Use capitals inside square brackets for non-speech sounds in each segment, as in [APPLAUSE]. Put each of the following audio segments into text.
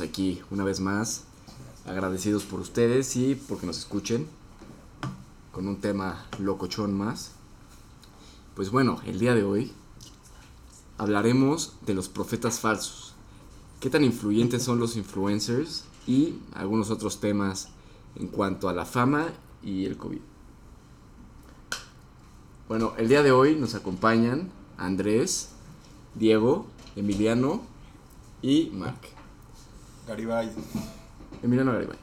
aquí una vez más, agradecidos por ustedes y porque nos escuchen con un tema locochón más. Pues bueno, el día de hoy hablaremos de los profetas falsos. ¿Qué tan influyentes son los influencers? Y algunos otros temas en cuanto a la fama y el COVID. Bueno, el día de hoy nos acompañan Andrés, Diego, Emiliano y Mark. Garibay. Emiliano Garibay.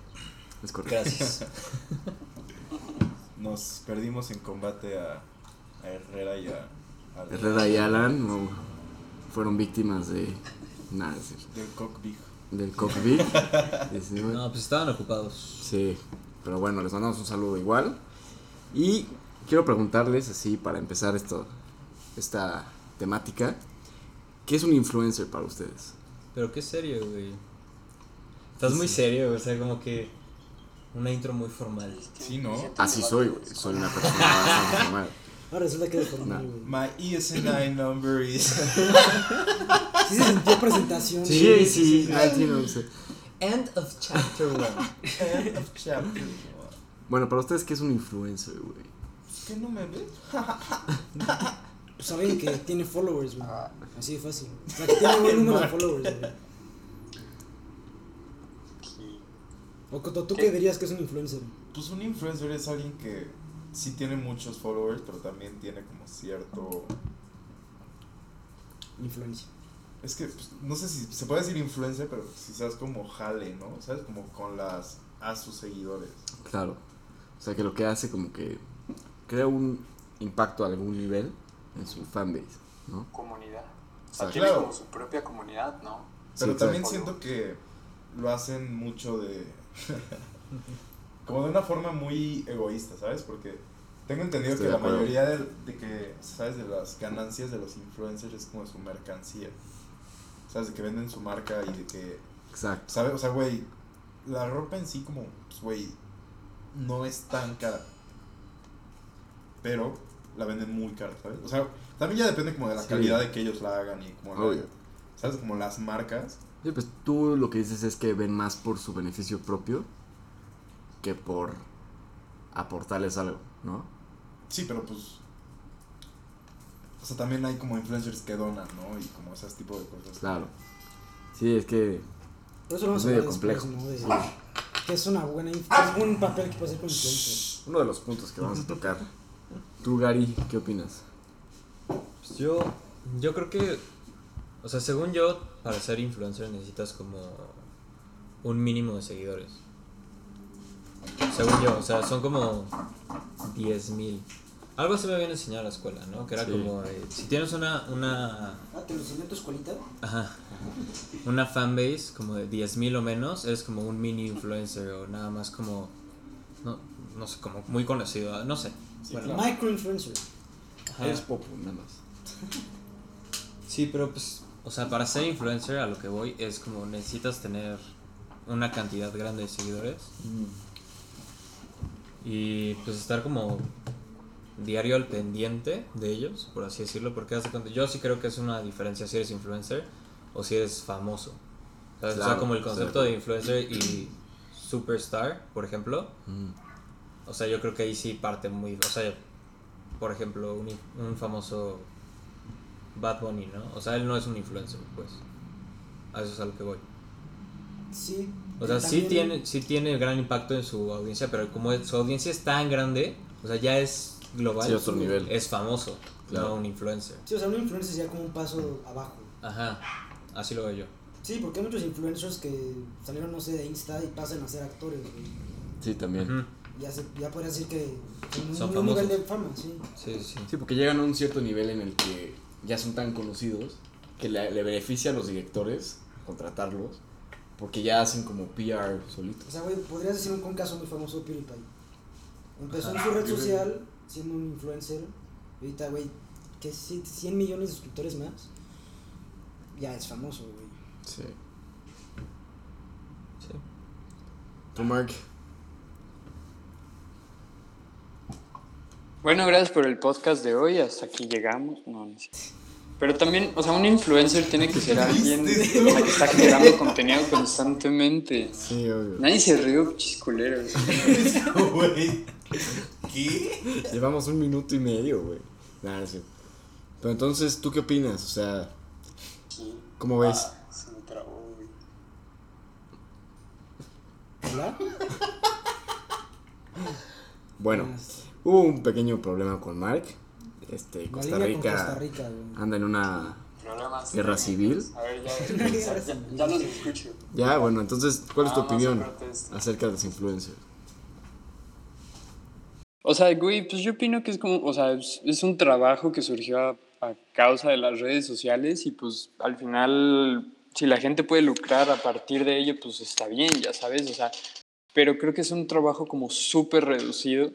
Es correcto. Gracias. [LAUGHS] Nos perdimos en combate a, a Herrera y a. a Herrera y Alan no, fueron víctimas de. Nada, es decir, Del Cockbig. del. -19. [LAUGHS] No, pues estaban ocupados. Sí, pero bueno, les mandamos un saludo igual. Y quiero preguntarles, así para empezar esto, esta temática, ¿qué es un influencer para ustedes? Pero qué serio, güey. Estás muy serio, güey, o sea, como que una intro muy formal. Sí, ¿no? Así soy, güey. Soy una persona [LAUGHS] bastante formal. Ahora resulta que es formal, güey. My ESNI number is. [LAUGHS] Sí se sintió presentación. Sí, sí, ah, sí. End of chapter one. End of chapter. Bueno, para ustedes, ¿qué es un influencer, güey? ¿Qué no me ves? Pues alguien que tiene followers, güey. Así de fácil. O sea, que tiene un buen número de followers, güey. O Coto, ¿tú qué dirías que es un influencer? Pues un influencer es alguien que sí tiene muchos followers, pero también tiene como cierto. Influencia. Es que pues, no sé si se puede decir influencer, pero quizás como jale, ¿no? ¿Sabes? Como con las. a sus seguidores. Claro. O sea, que lo que hace como que crea un impacto a algún nivel en su fanbase, ¿no? comunidad. O sea, sea, tiene claro. como su propia comunidad, ¿no? Pero Sí, también siento que lo hacen mucho de. [LAUGHS] como de una forma muy egoísta, ¿sabes? Porque tengo entendido Estoy que de la mayoría de, de que, ¿sabes? De las ganancias de los influencers es como su mercancía. ¿Sabes? De que venden su marca y de que. Exacto. ¿Sabes? O sea, güey, la ropa en sí, como, pues, güey, no es tan cara. Pero la venden muy cara, ¿sabes? O sea, también ya depende como de la Sí. calidad de que ellos la hagan y como la-. ¿Sabes? Como las marcas. Sí, pues tú lo que dices es que ven más por su beneficio propio que por aportarles algo, ¿no? Sí, pero pues. O sea, también hay como influencers que donan, ¿no? Y como ese tipo de cosas. Claro. Sí, es que Por eso lo vamos Es a medio después, complejo. ¿no? De, Sí. Que es una buena. Es un papel que puede hacer con influencer. uno de los puntos que vamos a tocar. [LAUGHS] Tú, Gary, ¿qué opinas? Pues yo, yo creo que, o sea, según yo, para ser influencer necesitas como un mínimo de seguidores. Según yo, o sea, son como 10 mil. Algo así me habían enseñado en la escuela, ¿no? Que era Sí. como, eh, si tienes una, una, Ah, ¿te lo enseñó en tu escuelita? ajá, una fanbase como de 10 mil o menos, eres como un mini influencer o nada más como, no, no sé, como muy conocido, no sé. Sí, Bueno, claro. Microinfluencer. ajá. Eres popo, nada más. Sí, pero pues, o sea, para ser influencer a lo que voy es como necesitas tener una cantidad grande de seguidores y pues estar como diario al pendiente de ellos, por así decirlo, porque yo sí creo que es una diferencia si eres influencer o si eres famoso. ¿sabes? o sea, como el concepto de influencer y superstar, por ejemplo, Mm. o sea, yo creo que ahí sí parte muy. O sea, por ejemplo, un, un famoso Bad Bunny, ¿no? O sea, él no es un influencer, pues. A eso es a lo que voy. Sí. O sea, sí tiene, sí tiene gran impacto en su audiencia, pero como su audiencia es tan grande, o sea, ya es global. Sí, otro nivel. Es famoso, Claro. no un influencer. Sí, o sea, un influencer sería como un paso abajo. Ajá, así lo veo yo. Sí, porque hay muchos influencers que salieron, no sé, de Insta y pasan a ser actores, güey. Sí, también. Ya, se, ya podría decir que en un, Son un famosos. nivel de fama, sí. Sí, sí. Sí, porque llegan a un cierto nivel en el que ya son tan conocidos que le, le beneficia a los directores contratarlos porque ya hacen como PR O solitos. sea, güey, podrías decir un, un caso muy famoso de PewDiePie. Empezó en su red social siendo un influencer. Y ahorita, güey, que si- 100 millones de suscriptores más. Ya es famoso, güey. Sí. sí. Tú, Mark. Bueno, gracias por el podcast de hoy. Hasta aquí llegamos. No, no sé. Pero también, o sea, un influencer tiene que ser alguien que está generando contenido constantemente. Sí, obvio. Nadie se rió, chisculeros. [LAUGHS] Güey. ¿Qué? Llevamos un minuto y medio, güey. Nada, sí. Pero entonces, ¿tú qué opinas? O sea, ¿cómo ves? Ah, se me trabó, güey. ¿Hola? Bueno, Ah, hubo un pequeño problema con Mark. Este, Costa Rica Costa Rica, anda en una Problemas. guerra civil. A ver, ya, [LAUGHS] ya, ya, ya los escucho. Ya, bueno, entonces, ¿cuál es tu Ah, opinión acerca de los influencers? O sea, güey, pues yo opino que es como, o sea, es, es un trabajo que surgió a, a causa de las redes sociales y pues al final, si la gente puede lucrar a partir de ello, pues está bien, ya sabes, o sea, pero creo que es un trabajo como súper reducido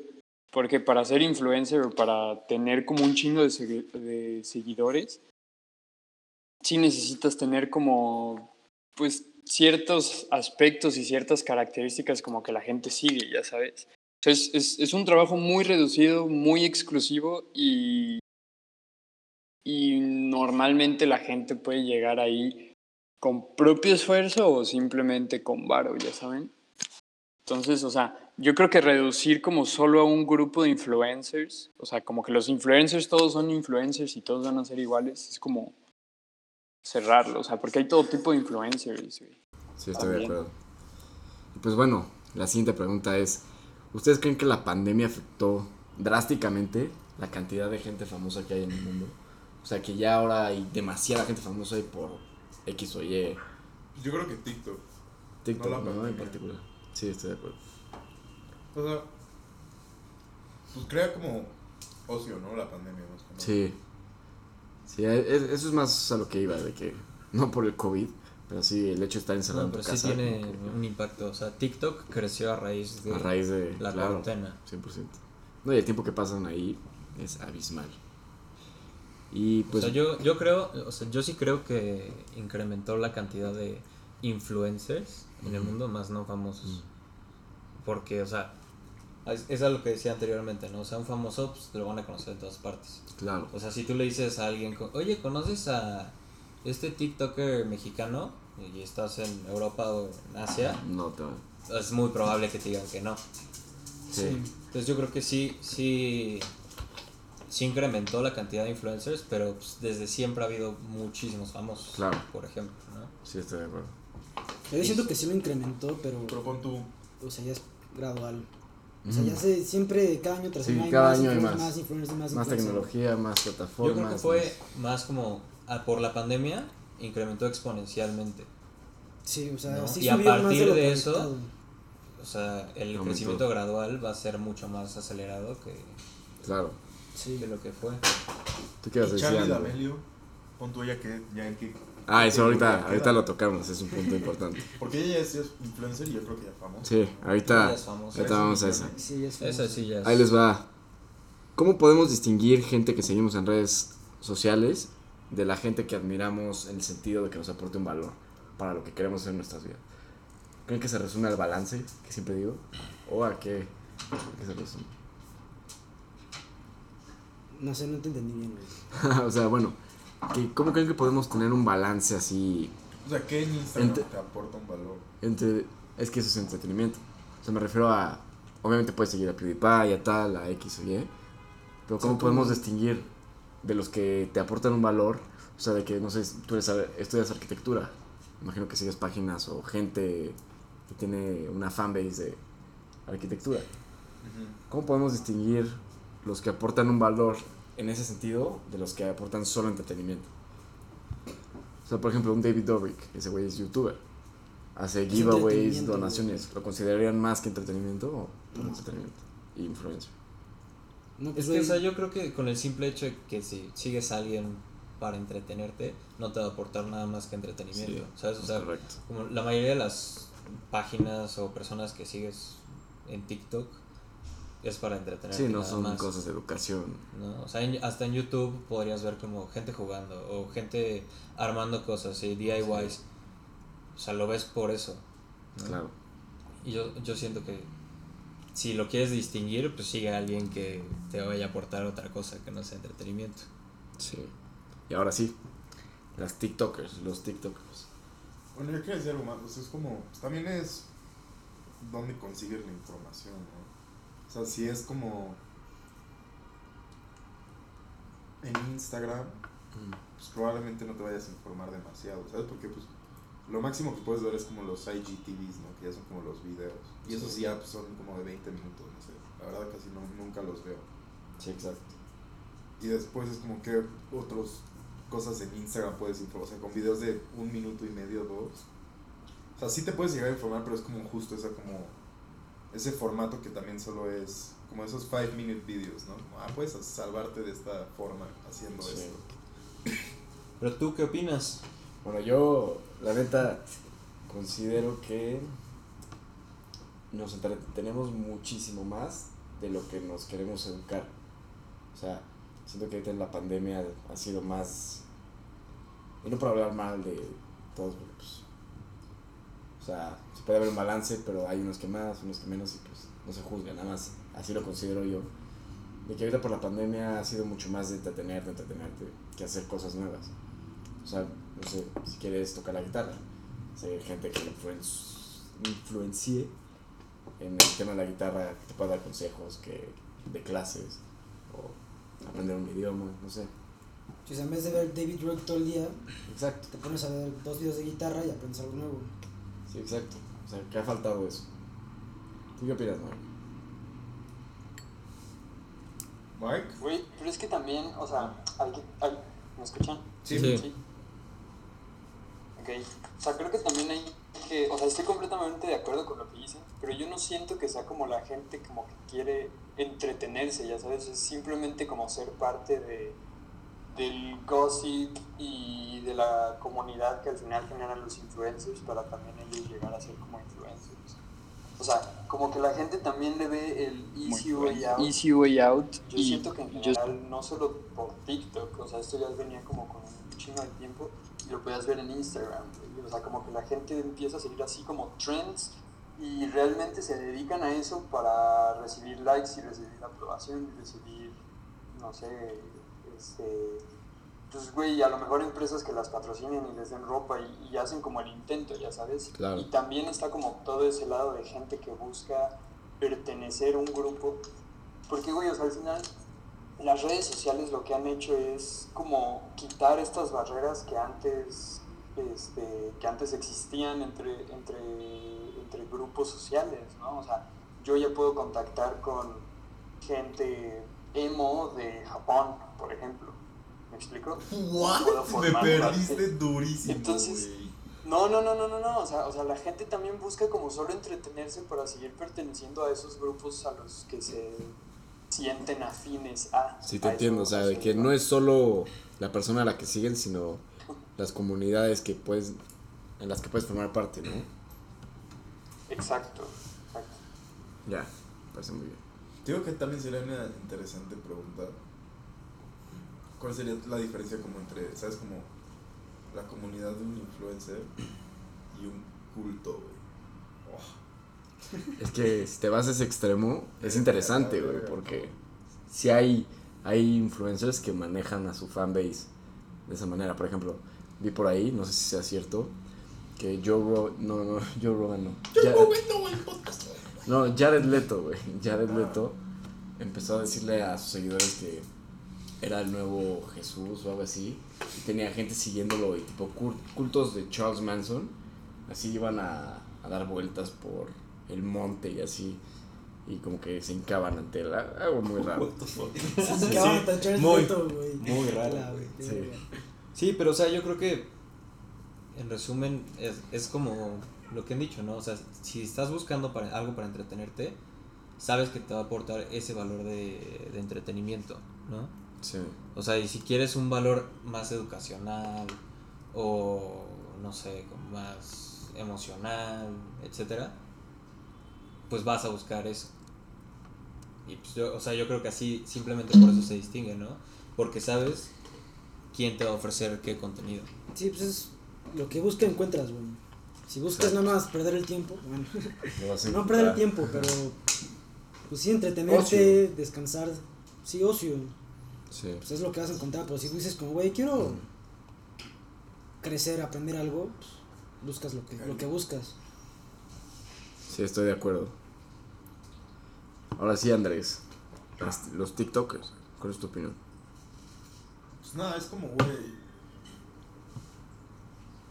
porque para ser influencer o para tener como un chingo de, segui- de seguidores, sí necesitas tener como, pues, ciertos aspectos y ciertas características como que la gente sigue, ya sabes. Es, es, es un trabajo muy reducido, muy exclusivo y, y normalmente la gente puede llegar ahí con propio esfuerzo o simplemente con varo, ya saben. Entonces, o sea, yo creo que reducir como solo a un grupo de influencers, o sea, como que los influencers todos son influencers y todos van a ser iguales, es como cerrarlo, o sea, porque hay todo tipo de influencers, güey. Sí, estoy de acuerdo. Y pues bueno, la siguiente pregunta es, ¿ustedes creen que la pandemia afectó drásticamente la cantidad de gente famosa que hay en el mundo? O sea, que ya ahora hay demasiada gente famosa y por X o Y, Yo creo que TikTok. TikTok, No la ¿no? En particular. Sí, estoy de acuerdo. O sea, pues crea como ocio, ¿no? La pandemia, más nada. Sí. Sí, e- e- eso es más a lo que iba, de que [LAUGHS] no por el COVID, pero sí el hecho de estar encerrado No, en tu pero sí casa. tiene un impacto. O sea, TikTok creció a raíz de A raíz de la claro, cuarentena. 100%. No, y el tiempo que pasan ahí es abismal. Y pues o sea, yo, yo creo, o sea, yo sí creo que incrementó la cantidad de influencers en el mundo, más no famosos. Mm. Porque, o sea, es, es a lo que decía anteriormente, ¿no? O sea, un famoso, pues te lo van a conocer en todas partes. claro, O sea, si tú le dices a alguien, oye, ¿conoces a este TikToker mexicano? Y estás en Europa o en Asia, no te es muy probable que te digan que no. Sí. Entonces yo creo que sí, sí, sí incrementó la cantidad de influencers, pero pues, desde siempre ha habido muchísimos famosos, Claro. por ejemplo, ¿no? Sí, estoy de acuerdo. Yo siento que sí lo incrementó, pero, Pero pon tú. o sea, ya es gradual. O sea, ya se, siempre, cada año tras Sí, año hay cada más año hay influencers, más. más influencers, más, Más influencers. tecnología, más Yo plataformas. creo que fue más como ah, por la pandemia incrementó exponencialmente. Sí, o sea, ¿no? sí Y a más partir de eso. O sea, el Aumentó. crecimiento gradual va a ser mucho más acelerado que, más- Claro. Sí. que lo que fue. ¿Tú qué a Y decir? Charlie? D'Amelio, pon tú ella que ya en qué. Ah, eso ahorita, ahorita lo tocamos, es un punto importante. Porque ella es influencer y yo creo que ya famosa. Sí, ahorita, es famosa. ahorita vamos a esa. Sí, es Esa sí ya es. Ahí les va. ¿Cómo podemos distinguir gente que seguimos en redes sociales de la gente que admiramos en el sentido de que nos aporte un valor para lo que queremos hacer en nuestras vidas? ¿Creen que se resume al balance, que siempre digo? ¿O a qué, a qué se resume? No sé, no te entendí bien, [LAUGHS] o sea, bueno, ¿cómo creen que podemos tener un balance así O sea, ¿qué en Instagram Ente- te aporta un valor? entre... Es que eso es entretenimiento. O sea, me refiero a... Obviamente puedes seguir a PewDiePie, a tal, a X o Y. Pero ¿cómo sea, podemos tú- distinguir de los que te aportan un valor? O sea, de que, no sé, tú eres, estudias arquitectura. Imagino que sigues páginas o gente que tiene una fanbase de arquitectura. ¿Cómo podemos distinguir los que aportan un valor en ese sentido de los que aportan solo entretenimiento? O sea, por ejemplo, un David Dobrik, ese güey es youtuber. Hace giveaways, donaciones. ¿Lo considerarían más que entretenimiento o por entretenimiento? Y influencer. No, pues, Es que, o sea, yo creo que con el simple hecho de que si sigues a alguien para entretenerte, no te va a aportar nada más que entretenimiento, Sí, ¿sabes? O sea, correcto. como la mayoría de las páginas o personas que sigues en TikTok es para entretenerte. Sí, no nada son más, cosas de educación. ¿no? O sea, en- hasta en YouTube podrías ver como gente jugando o gente armando cosas y DIYs. O sea, lo ves por eso. ¿no? Claro. Y yo, yo siento que si lo quieres distinguir, pues sigue a alguien que te vaya a aportar otra cosa que no sea entretenimiento. Sí. Y ahora sí, las TikTokers, los TikTokers. Bueno, yo quiero decir algo más. Pues es como. pues también es. ¿Dónde consigues la información, no? O sea, si es como. En Instagram, pues probablemente no te vayas a informar demasiado, ¿sabes? Porque pues lo máximo que puedes ver es como los IGTVs, ¿no? Que ya son como los videos. Y esos ya pues, son como de 20 minutos, no sé. La verdad casi no, nunca los veo. Sí, exacto. Y después es como que otras cosas en Instagram puedes informar, o sea, con videos de un minuto y medio, dos. O sea, sí te puedes llegar a informar, pero es como justo esa como ese formato que también solo es como esos 5 minute videos, ¿no? Como, ah, puedes salvarte de esta forma haciendo Sí. esto. [LAUGHS] Pero tú, ¿qué opinas? Bueno, yo, la neta, considero que nos entretenemos muchísimo más de lo que nos queremos educar. O sea, siento que ahorita en la pandemia ha sido más. Y no por hablar mal de todos, pues. O sea, se puede haber un balance, pero hay unos que más, unos que menos, y pues no se juzga, nada más. Así lo considero yo. De que ahorita por la pandemia ha sido mucho más de entretenerte, entretenerte, que hacer cosas nuevas. O sea, no sé, si quieres tocar la guitarra, si hay gente que lo influen- influencie en el tema de la guitarra, que te pueda dar consejos que, de clases, o aprender un idioma, no sé. O sea, en vez de ver David Rock todo el día, Exacto, te pones a ver dos videos de guitarra y aprendes algo nuevo. sí, exacto. O sea, que ha faltado eso. ¿Tú qué opinas, Mario? Mike? Güey, pero es que también, o sea, alguien- al- ¿me escuchan? Sí. Sí. Ok. O sea, creo que también hay que, o sea, estoy completamente de acuerdo con lo que dicen, pero yo no siento que sea como la gente como que quiere entretenerse, ya sabes, es simplemente como ser parte de del gossip y de la comunidad que al final generan los influencers para también ellos llegar a ser como influencers. O sea, como que la gente también le ve el easy way out. Easy way out. Yo y siento que en yo- general, no solo por TikTok, o sea, esto ya venía como con un chingo de tiempo y lo podías ver en Instagram. O sea, como que la gente empieza a seguir así como trends y realmente se dedican a eso para recibir likes y recibir aprobación y recibir, no sé, este. Pues, güey, a lo mejor empresas que las patrocinen y les den ropa y, y hacen como el intento, ya sabes. Claro. Y también está como todo ese lado de gente que busca pertenecer a un grupo. Porque, güey, o sea, al final las redes sociales lo que han hecho es como quitar estas barreras que antes, este, que antes existían entre, entre, entre grupos sociales, ¿no? O sea, yo ya puedo contactar con gente emo de Japón, por ejemplo. ¿Me explico? ¿What? Puedo Me formar perdiste durísimo, Entonces. No, no, no, no, no, no. O sea, o sea, la gente también busca como solo entretenerse para seguir perteneciendo a esos grupos a los que se sienten afines a. Sí, te a entiendo, o sea, de que no es solo la persona a la que siguen, sino las comunidades que puedes, en las que puedes formar parte, ¿no? Exacto, exacto. Ya, parece muy bien. Digo que también sería una interesante pregunta. ¿Cuál sería la diferencia como entre, sabes, como la comunidad de un influencer y un culto, güey? Oh, [LAUGHS] Es que si te vas a ese extremo, es interesante, güey, porque si hay, hay influencers que manejan a su fanbase de esa manera. Por ejemplo, vi por ahí, no sé si sea cierto, que Joe Rogan, no, no, [LAUGHS] Joe Rogan no. Ya- no, Jared Leto, güey. Jared Leto empezó a decirle a sus seguidores que era el nuevo Jesús o algo así. Y tenía gente siguiéndolo y tipo cul- cultos de Charles Manson. Así iban a, a dar vueltas por el monte y así. Y como que se hincaban ante él. Algo muy raro. [LAUGHS] Sí, que van a tachar el muy- reto, güey. muy raro, La, güey. Sí. Sí, pero o sea, yo creo que en resumen es, es como lo que han dicho, ¿no? O sea, si estás buscando para, algo para entretenerte, sabes que te va a aportar ese valor de, de entretenimiento, ¿no? Sí. O sea, y si quieres un valor más educacional o no sé, como más emocional, etcétera, pues vas a buscar eso. Y pues yo, o sea, yo creo que así simplemente por eso se distingue, ¿no? Porque sabes quién te va a ofrecer qué contenido. Sí, pues es lo que buscas encuentras, güey. Si buscas nada más perder el tiempo, bueno, no perder el tiempo, pero pues sí entretenerte, descansar, sí, ocio. Sí. pues es lo que vas a encontrar. Pero si tú dices como, güey, quiero crecer, aprender algo, pues, buscas lo que, lo que buscas. Sí, estoy de acuerdo. Ahora sí, Andrés. Las- Los TikTokers. ¿Cuál es tu opinión? Pues nada, es como, güey.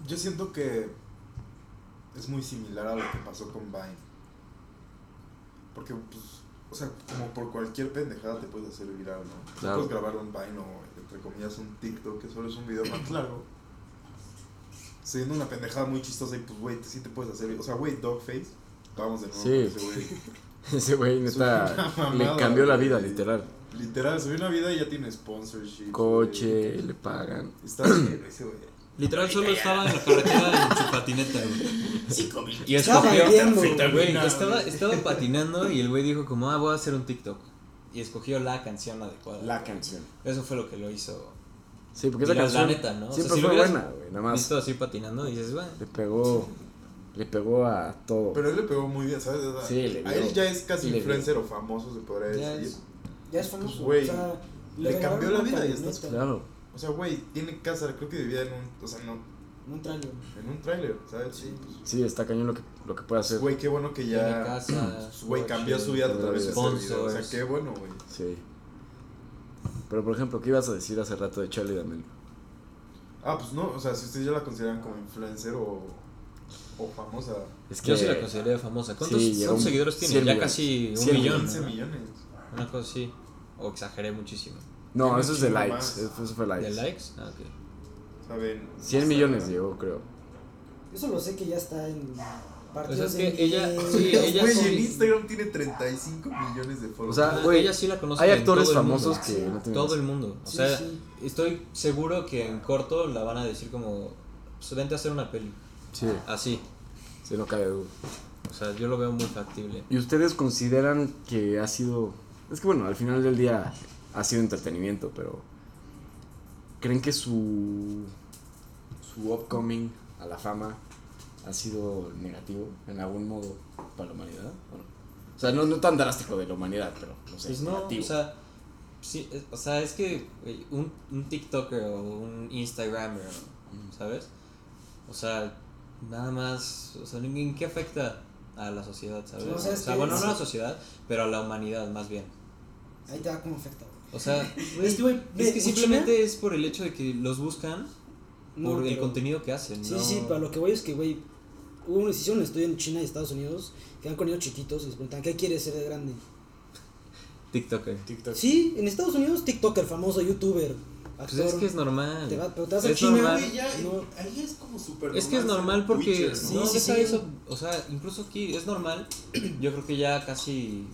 Yo siento que es muy similar a lo que pasó con Vine. Porque, pues, o sea, como por cualquier pendejada te puedes hacer viral, ¿no? Tú Claro. Puedes grabar un Vine o, entre comillas, un TikTok, que solo es un video [CLEARS THROAT] más largo. Siendo una pendejada muy chistosa y, pues, güey, sí te puedes hacer. O sea, güey, Dogface. Vamos de nuevo Sí. ese güey. [LAUGHS] Ese güey, neta, una le mamada, cambió la vida, literal. Literal, subió una vida y ya tiene sponsorship. Coche, güey. le pagan. Está bien ese güey. Literal solo estaba en la carretera en su patineta, güey. Y Estaba güey, estaba, estaba patinando y el güey dijo como, ah, voy a hacer un TikTok. Y escogió la canción adecuada. canción. Eso fue lo que lo hizo. Sí, porque esa canción la neta, ¿no? O sea, siempre si fue buena, güey. Nada más Visto así patinando y dices, bueno. le pegó, le pegó a todo. Pero él le pegó muy bien, ¿sabes? O sea, Sí, le a dio. él ya es casi Le influencer o famoso, se podría Ya decir. es- Ya es famoso. Pues, güey, o sea, le cambió la vida y está camioneta, Claro. O sea, güey, tiene casa, creo que vivía en un, o sea, no, Un trailer. en un tráiler, ¿sabes? Sí. Sí, está cañón lo que, lo que puede hacer. güey, qué bueno que Tiene ya, casa, güey, cambió su vida a través de ese sponsors. video. O sea, qué bueno, güey. Sí. Pero por ejemplo, ¿qué ibas a decir hace rato de Charlie D'Amelio? Ah, pues no, o sea, si ustedes ya la consideran como influencer o, o famosa. Es que Yo sí la consideraría famosa. ¿Cuántos, Sí, cuántos un- seguidores tiene? 100 Ya millones. casi un 100 millón. 15 ¿no? millones. Una cosa así. O exageré muchísimo. No, eso es de likes. más. Eso fue likes. ¿De likes? Ah, ok. ¿Saben? 100 millones llegó, creo. Eso lo sé que ya está en O partidos sea, es que ella- sí, ella Güey, sí. en Instagram tiene 35 millones de followers. O sea, Ah, güey, ella sí la conoce hay actores famosos que no tienen Todo el mundo. O Sí, sea, sí. estoy seguro que en corto la van a decir como, pues vente a hacer una peli. Sí, Así. sí, no cabe duda. O sea, yo lo veo muy factible. ¿Y ustedes consideran que ha sido... Es que bueno, al final del día ha sido entretenimiento, pero... ¿Creen que su... su upcoming a la fama ha sido negativo en algún modo para la humanidad? ¿O no? O sea, no, no tan drástico de la humanidad, pero no sé, Pues no, negativo. o sea, sí, es- o sea, es que un, un TikToker o un Instagramer, ¿sabes? O sea, nada más, o sea, ¿en qué afecta a la sociedad, ¿sabes? O O sea, sea, es que bueno, no a la sociedad, pero a la humanidad más bien. Ahí te da cómo afecta. O sea, Es que, es simplemente es por el hecho de que los buscan No, por el contenido que hacen, Sí, ¿no? sí, pero lo que voy es que, güey, hubo un, se hicieron un estudio en China y Estados Unidos que van con niños chiquitos y les preguntan, ¿qué quieres ser de grande? TikToker. TikTok. Sí, en Estados Unidos, TikToker, famoso, youtuber, actor. Pues es que es normal. Te va- pero te vas a Es China, normal. Ya, no. ahí es como súper Es que es normal porque Twitcher, Sí, no sí, deja sí. eso, o sea, incluso aquí es normal. [CLEARS THROAT] Yo creo que ya casi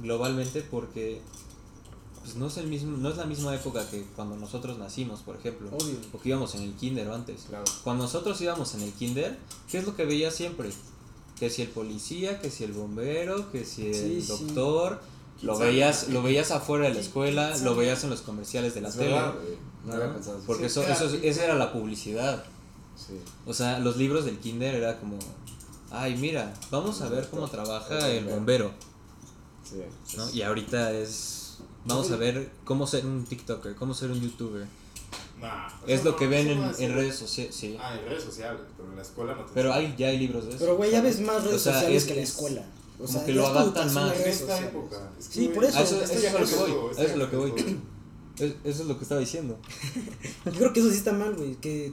globalmente porque pues no es el mismo, no es la misma época que cuando nosotros nacimos, por ejemplo, Obvio. o que íbamos en el kinder o antes. Claro. Cuando nosotros íbamos en el kinder, ¿qué es lo que veías siempre? Que si el policía, que si el bombero, que si el Sí, sí. doctor, lo veías, lo veías afuera de la escuela, lo veías en los comerciales de la Es tele. verdad, güey. No ¿no? había pensado así. Porque eso, eso, esa era la publicidad. Sí. O sea, los libros del kinder era como, ay, mira, vamos a ver cómo trabaja el bombero, Sí. ¿no? Y ahorita es, vamos a ver cómo ser un TikToker, cómo ser un YouTuber. Nah, Es lo que ven en, redes sociales, sí. Ah, en redes sociales, pero en la escuela no te Pero hay, ya hay libros de eso. Pero, güey, ya ves más redes O sea, sociales es- que la es escuela. O como sea, que lo adaptan más. En esta época. Es que, Sí, por eso. Eso, es a lo que voy, eso es lo que voy. eso. Es- lo que estaba diciendo. [LAUGHS] Yo creo que eso sí está mal, güey. Que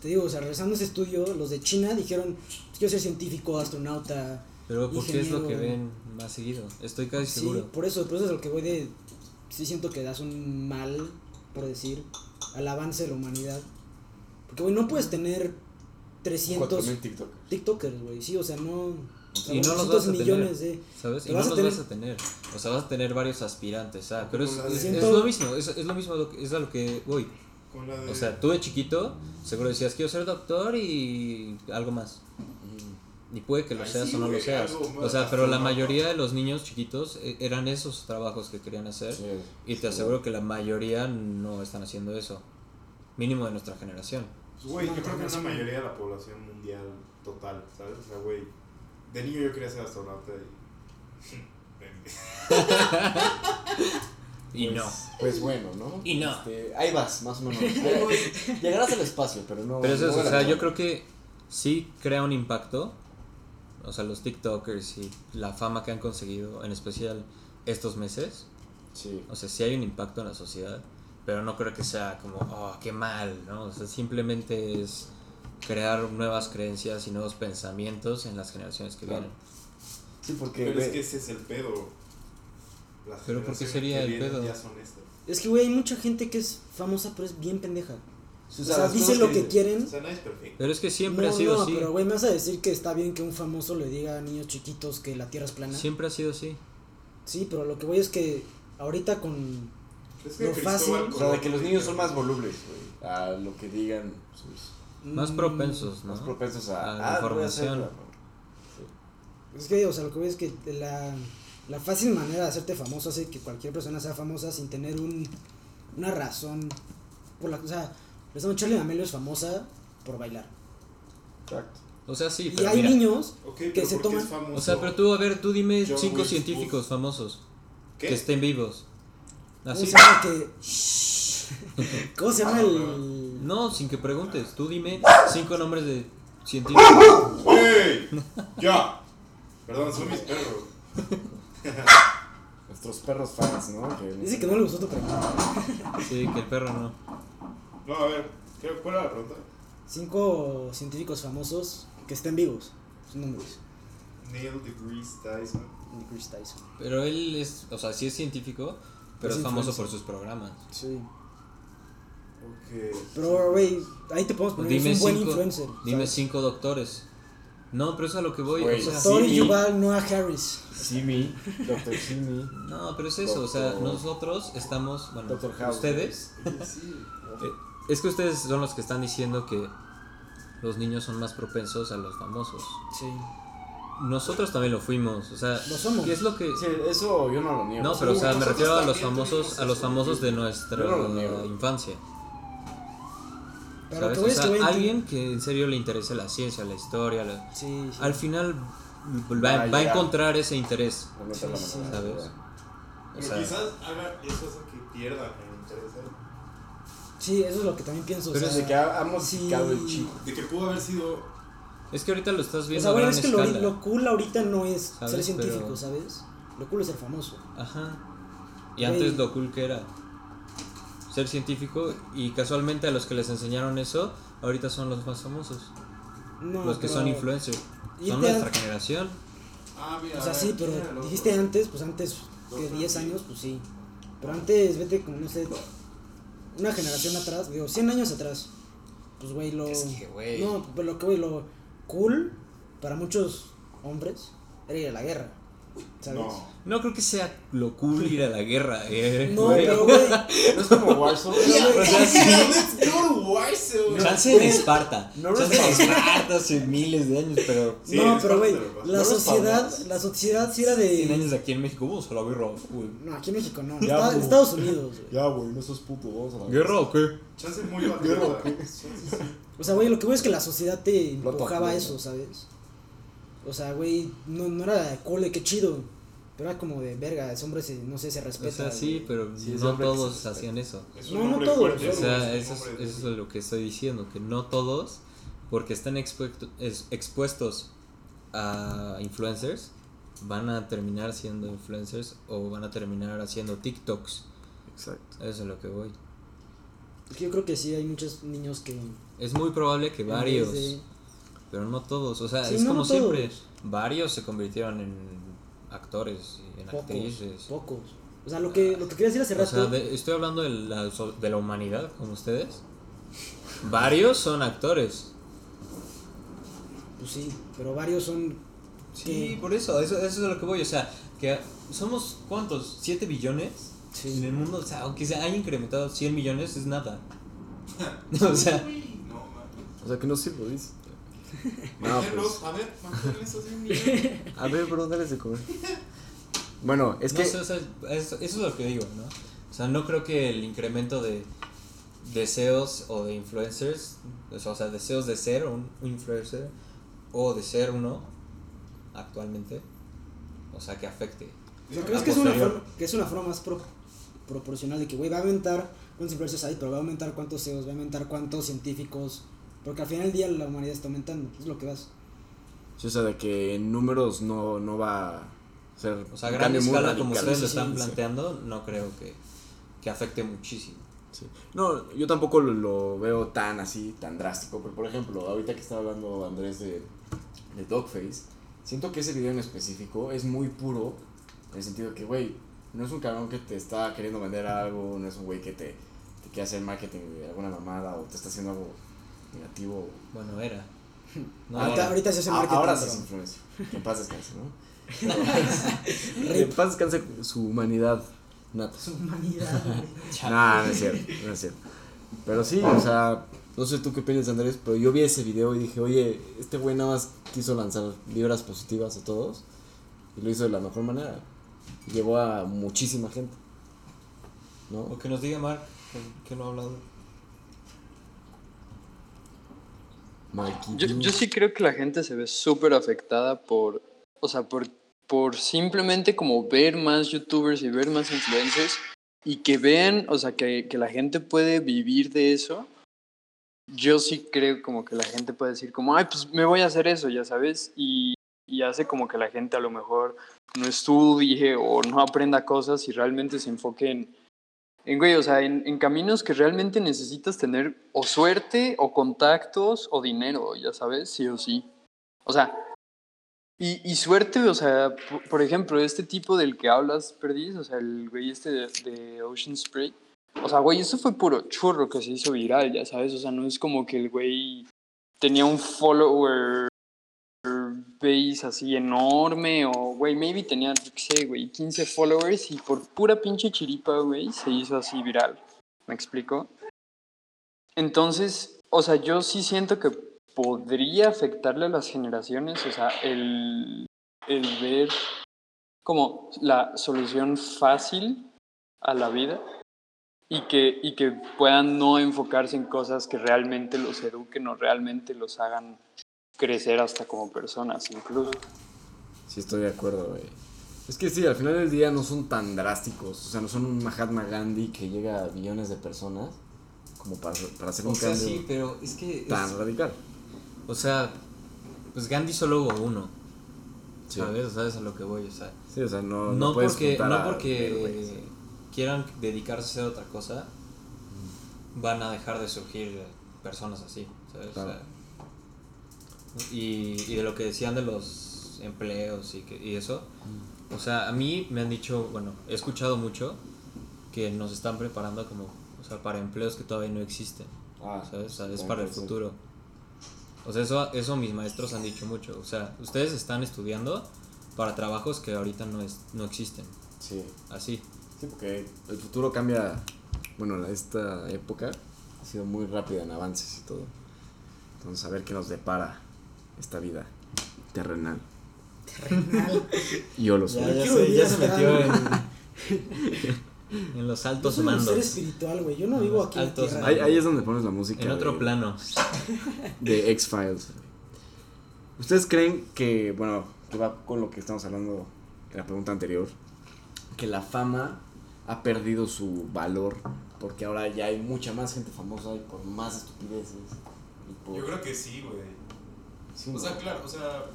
te digo, o sea, regresando a ese estudio, los de China dijeron: Quiero ser científico, astronauta. Pero porque es lo que ven más seguido. Estoy casi Sí, seguro. por eso, por eso es lo que voy de. Sí, siento que das un mal, por decir, al avance de la humanidad. Porque, güey, no puedes tener 300 4.000 TikTok. TikTokers, güey. Sí, o sea, no. o sea, Y no los 200 vas a tener. millones de. ¿Sabes? Y no los tener- vas a tener. O sea, vas a tener varios aspirantes. ah, Pero es, es, de- es Siento- lo mismo. Es, es lo mismo. lo que- Es a lo que voy. Con la de- O sea, tú de chiquito, seguro decías, quiero ser doctor y algo más. Y puede que lo Ay, seas sí, o no lo seas. O sea, pero la mayoría de los niños chiquitos eh, eran esos trabajos que querían hacer. Sí. Y te aseguro que la mayoría no están haciendo eso. Mínimo de nuestra generación. Pues, güey, yo creo que es la mayoría de la población mundial total, ¿sabes? O sea, güey, de niño yo quería ser astronauta y... [LAUGHS] Y pues- no. Pues bueno, ¿no? Y no. Este, ahí vas, más o menos. [LAUGHS] Llegarás al espacio, pero no. Pero eso es, no o sea, yo creo que sí crea un impacto. O sea, los TikTokers y la fama que han conseguido, en especial estos meses. Sí. O sea, sí hay un impacto en la sociedad, pero no creo que sea como, oh, qué mal, ¿no? O sea, simplemente es crear nuevas creencias y nuevos pensamientos en las generaciones que Claro. vienen. Sí, porque. Pero es que ese es el pedo. Las Pero ¿por qué sería que el pedo? Ya son estas. Es que, güey, hay mucha gente que es famosa, pero es bien pendeja. Sí, O sea, las dice cosas lo que dicen. quieren. O sea, nadie es perfecto. Pero es que siempre no, ha sido no, así. pero güey, me vas a decir que está bien que un famoso le diga a niños chiquitos que la Tierra es plana. Siempre ha sido así. Sí, pero lo que voy es que ahorita con... Es que Lo fácil- O sea, de que los niños son más volubles, güey. A lo que digan sus. Más mm, propensos, ¿no? Más propensos a. A la ah, información. ¿no? Es que, o sea, lo que voy es que la, la fácil manera de hacerte famoso hace que cualquier persona sea famosa sin tener un, una razón. Por la, o sea, por ejemplo, Charlie D'Amelio es famosa por bailar. Exacto. O sea, sí, y pero hay mira, niños que pero se ¿por qué toman-? O sea, pero tú, a ver, tú dime John cinco científicos famosos ¿Qué? que estén vivos. ¿Cómo Así. se llama que.? ¿Cómo se llama Ah, el.? No, sin que preguntes. Tú dime cinco nombres de científicos. ¡Ey! ¡Ya! Perdón, son mis perros. [LAUGHS] Nuestros perros fans, ¿no? Que- Dice que no le gustó tu pregunta. Sí, que el perro no. No, a ver, ¿qué- ¿cuál era la pregunta? Cinco científicos famosos que estén vivos. Sus nombres. Neil deGrasse Tyson. Ni Chris Tyson. Pero él es, o sea, sí es científico, pero Es es famoso por sus programas. Sí. Ok. Pero, güey, ahí te podemos poner. Dime es un buen cinco, influencer. dime ¿sabes? cinco doctores. No, pero eso es a lo que voy. Güey, o sea, Doctor sí. Yuval Noah Harris. Simi, Dr. Simi. no, pero es eso. O sea, Doctor- nosotros estamos, bueno, Doctor ustedes, Sí. Es que ustedes son los que están diciendo que los niños son más propensos a los famosos. Sí. Nosotros también lo fuimos, o sea, Lo somos. ¿qué es lo que Sí, eso yo no lo niego. No, pero o sea, me refiero a los famosos, a los famosos de nuestra no infancia. Pero ¿sabes? O sea, que, alguien que en serio le interese la ciencia, la historia, la- Sí, sí. al final va, Va a va a llegar. encontrar ese interés. ¿Sabes? O Pero sea, quizás haga eso que pierdan el interés. Sí, eso es lo que también pienso. Pero o es sea, de que ha, ha modificado sí. el chip. De que pudo haber sido. es que ahorita lo estás O viendo sea, a güey, gran es que lo, cool ahorita no es ser científico, Pero- ¿sabes? Lo cool es ser famoso. Ajá. Y Güey. antes lo cool que era ser científico y casualmente a los que les enseñaron eso, ahorita son los más famosos, No, los que pero- son influencers. Son nuestra generación. Ah, mira. O sea, sí, pero dijiste antes, pues antes que Doctor 10 sí. años, pues sí. Pero antes, vete como, no sé, una generación atrás, digo, 100 años atrás. Pues, güey, lo... Es que, güey. No, pero lo que, güey, lo cool para muchos hombres era ir a la guerra, ¿sabes? No. No creo que sea lo cool ir a la guerra, eh. [LAUGHS] No, güey. pero, güey, No es como Warzone. [LAUGHS] O sea, sí. Let's go Warzone. Chance en Esparta. No Chance en. Esparta hace miles de años, pero. Sí, no, pero, güey, de la No sociedad, la sociedad sí era 100 años de... aquí en México, vamos a la guerra. güey. No, aquí en México no, Ya. Estados Unidos, güey. Ya, güey, no sos puto, vamos a la ¿Guerra o qué? Chance muy sí. O sea, güey, lo que voy es que la sociedad te empujaba a eso, ¿sabes? O sea, güey, no, no era de cole, qué chido. Pero era como de verga, ese hombre se, no sé, se O respeta. sea, sí, güey. pero Sí, no todos hacían eso. Es No, no todos, fuerte, o O sea, es eso es, hombre eso es lo que estoy diciendo, que no todos, porque están expuesto- es- expuestos a influencers, van a terminar siendo influencers o van a terminar haciendo TikToks. Exacto. Eso es lo que voy. Yo creo que sí hay muchos niños que. Es muy probable que varios, de- pero no todos. O sea, Sí, es no, como no siempre. todos. Varios se convirtieron en actores, y en Pocos. actrices. Pocos. O sea, lo que, lo que quería decir hace O rato. sea, de- estoy hablando de la, so- de la humanidad, como ustedes. Varios son actores. Pues sí, pero varios son. Sí, que- por eso, eso, eso es a lo que voy. O sea, que somos ¿cuántos? ¿7 billones? Sí. En el mundo, o sea, aunque se haya incrementado 100 millones, es nada. [LAUGHS] [LAUGHS] o sea. O sea, que no sirve, dice. [LAUGHS] No, Manténlos, pues. a ver, esos 100 millones. A ver, bro, dale de comer. Bueno, es no que. sé, o sea, eso, eso es lo que digo, ¿no? O sea, no creo que el incremento de deseos o de influencers, o sea, deseos de ser un influencer o de ser uno actualmente, o sea, que afecte. O sea, ¿crees que es, una forma, que es una forma más pro- proporcional de que, güey, va a aumentar cuántos influencers hay, pero va a aumentar cuántos CEOs, va a aumentar cuántos científicos, porque al final del día la humanidad está aumentando, es lo que vas. Sí, o sea, de que en números no, no va a ser. O sea, gran escala como ustedes lo Sí, sí, están sí. planteando, no creo que, que afecte muchísimo. Sí. No, yo tampoco lo, lo veo tan así, tan drástico. Pero por ejemplo, ahorita que estaba hablando Andrés de, de Dogface, siento que ese video en específico es muy puro. En el sentido que, güey, no es un cabrón que te está queriendo vender algo, no es un güey que te, te quiere hacer marketing de alguna mamada o te está haciendo algo negativo. Bueno, era. [LAUGHS] No, ahorita, era. ahorita se hace Ah, marketing. ahora es influencia. Que en paz descanse, ¿no? [LAUGHS] que en paz descanse su humanidad nata. Su humanidad. [LAUGHS] No, no es cierto, no es cierto. Pero sí, o sea, no sé tú qué opinas, Andrés, pero yo vi ese video y dije, oye, este güey nada más quiso lanzar vibras positivas a todos y lo hizo de la mejor manera. Llevó a muchísima gente. ¿No? O que nos diga Mark, que, que no ha hablado. Yo, yo sí creo que la gente se ve súper afectada por, o sea, por, por simplemente como ver más youtubers y ver más influencers y que vean, o sea, que, que la gente puede vivir de eso. Yo sí creo como que la gente puede decir como, ay, pues me voy a hacer eso, ya sabes, y, y hace como que la gente a lo mejor no estudie o no aprenda cosas y realmente se enfoque en, en güey, o sea, en, caminos que realmente necesitas tener o suerte o contactos o dinero, ya sabes, sí o sí. O sea, y, suerte, o sea, por, por ejemplo, este tipo del que hablas, Perdiz, o sea, el güey este de, de Ocean Spray. O sea, güey, eso fue puro churro que se hizo viral, ya sabes, o sea, no es como que el güey tenía un follower base así enorme o, güey, maybe tenía, yo qué sé, güey, 15 followers y por pura pinche chiripa, güey, se hizo así viral. ¿Me explico? Entonces, o sea, yo sí siento que podría afectarle a las generaciones, o sea, el, el ver como la solución fácil a la vida y que, y que puedan no enfocarse en cosas que realmente los eduquen o realmente los hagan crecer hasta como personas incluso. Sí, estoy de acuerdo, güey. Es que sí, al final del día no son tan drásticos. O sea, no son un Mahatma Gandhi que llega a billones de personas como para, para hacer un O sea, cambio sí, pero es que. es- tan radical. o sea, pues Gandhi solo hubo uno. Sí. ¿Sabes? O sea, es a lo que voy. O sea, Sí, o sea, no, no, no, puedes porque, no porque héroes. quieran dedicarse a hacer otra cosa, van a dejar de surgir personas así, ¿sabes? O sea, y, y de lo que decían de los empleos y, que, y eso, o sea, a mí me han dicho, bueno, he escuchado mucho que nos están preparando como, o sea, para empleos que todavía no existen, Ah, ¿sabes? O sea, es para el futuro. O sea, eso, eso mis maestros han dicho mucho. O sea, ustedes están estudiando para trabajos que ahorita no, es, no existen. Sí. Así. Sí, porque el futuro cambia. Bueno, esta época ha sido muy rápida en avances y todo. Entonces, a ver qué nos depara esta vida terrenal. Y [LAUGHS] yo lo soy. ya, se, ya metió en, [LAUGHS] en los Yo altos soy un ser mandos. espiritual, güey. Yo no vivo aquí en la tierra. Ahí, ahí es donde pones la música. En otro de- plano. de X-Files. ¿Ustedes creen que, bueno, que va con lo que estamos hablando en la pregunta anterior, que la fama ha perdido su valor porque ahora ya hay mucha más gente famosa y por más estupideces? y por- Yo creo que sí, güey. Sí, O ¿no? sea, claro, o sea,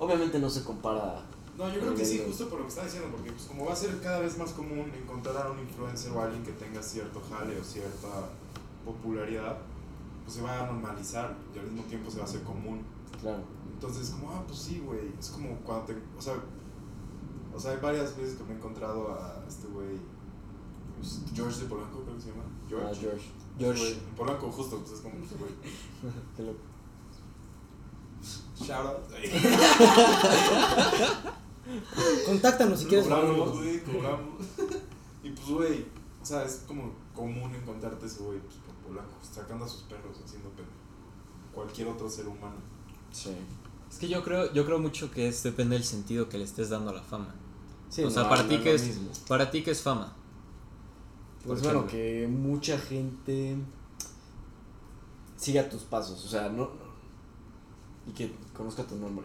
Obviamente no se compara. no, yo creo que sí, justo por lo que está diciendo, porque pues como va a ser cada vez más común encontrar a un influencer o alguien que tenga cierto jale o cierta popularidad, pues se va a normalizar y al mismo tiempo se va a hacer común. Claro. Entonces, como, ah, pues sí, güey. Es como cuando te. O sea, o sea, hay varias veces que me he encontrado a este güey. pues, George de Polanco, creo que se llama. George. Ah, George. George. Güey, en Polanco, justo, pues es como, pues, güey. [LAUGHS] Shout out. [LAUGHS] Contáctanos si quieres. cobramos, güey, cobramos. y pues, güey, o sea, es como común encontrarte ese güey pues, por Polanco, sacando a sus perros, haciendo pendejo. Cualquier otro ser humano. Sí. Es que yo creo, yo creo mucho que es, depende del sentido que le estés dando a la fama. Sí, o sea, no, para no ti es que es, mismo. para ti que es fama. Pues bueno, que mucha gente siga tus pasos, o sea, no, no- y que conozca tu nombre.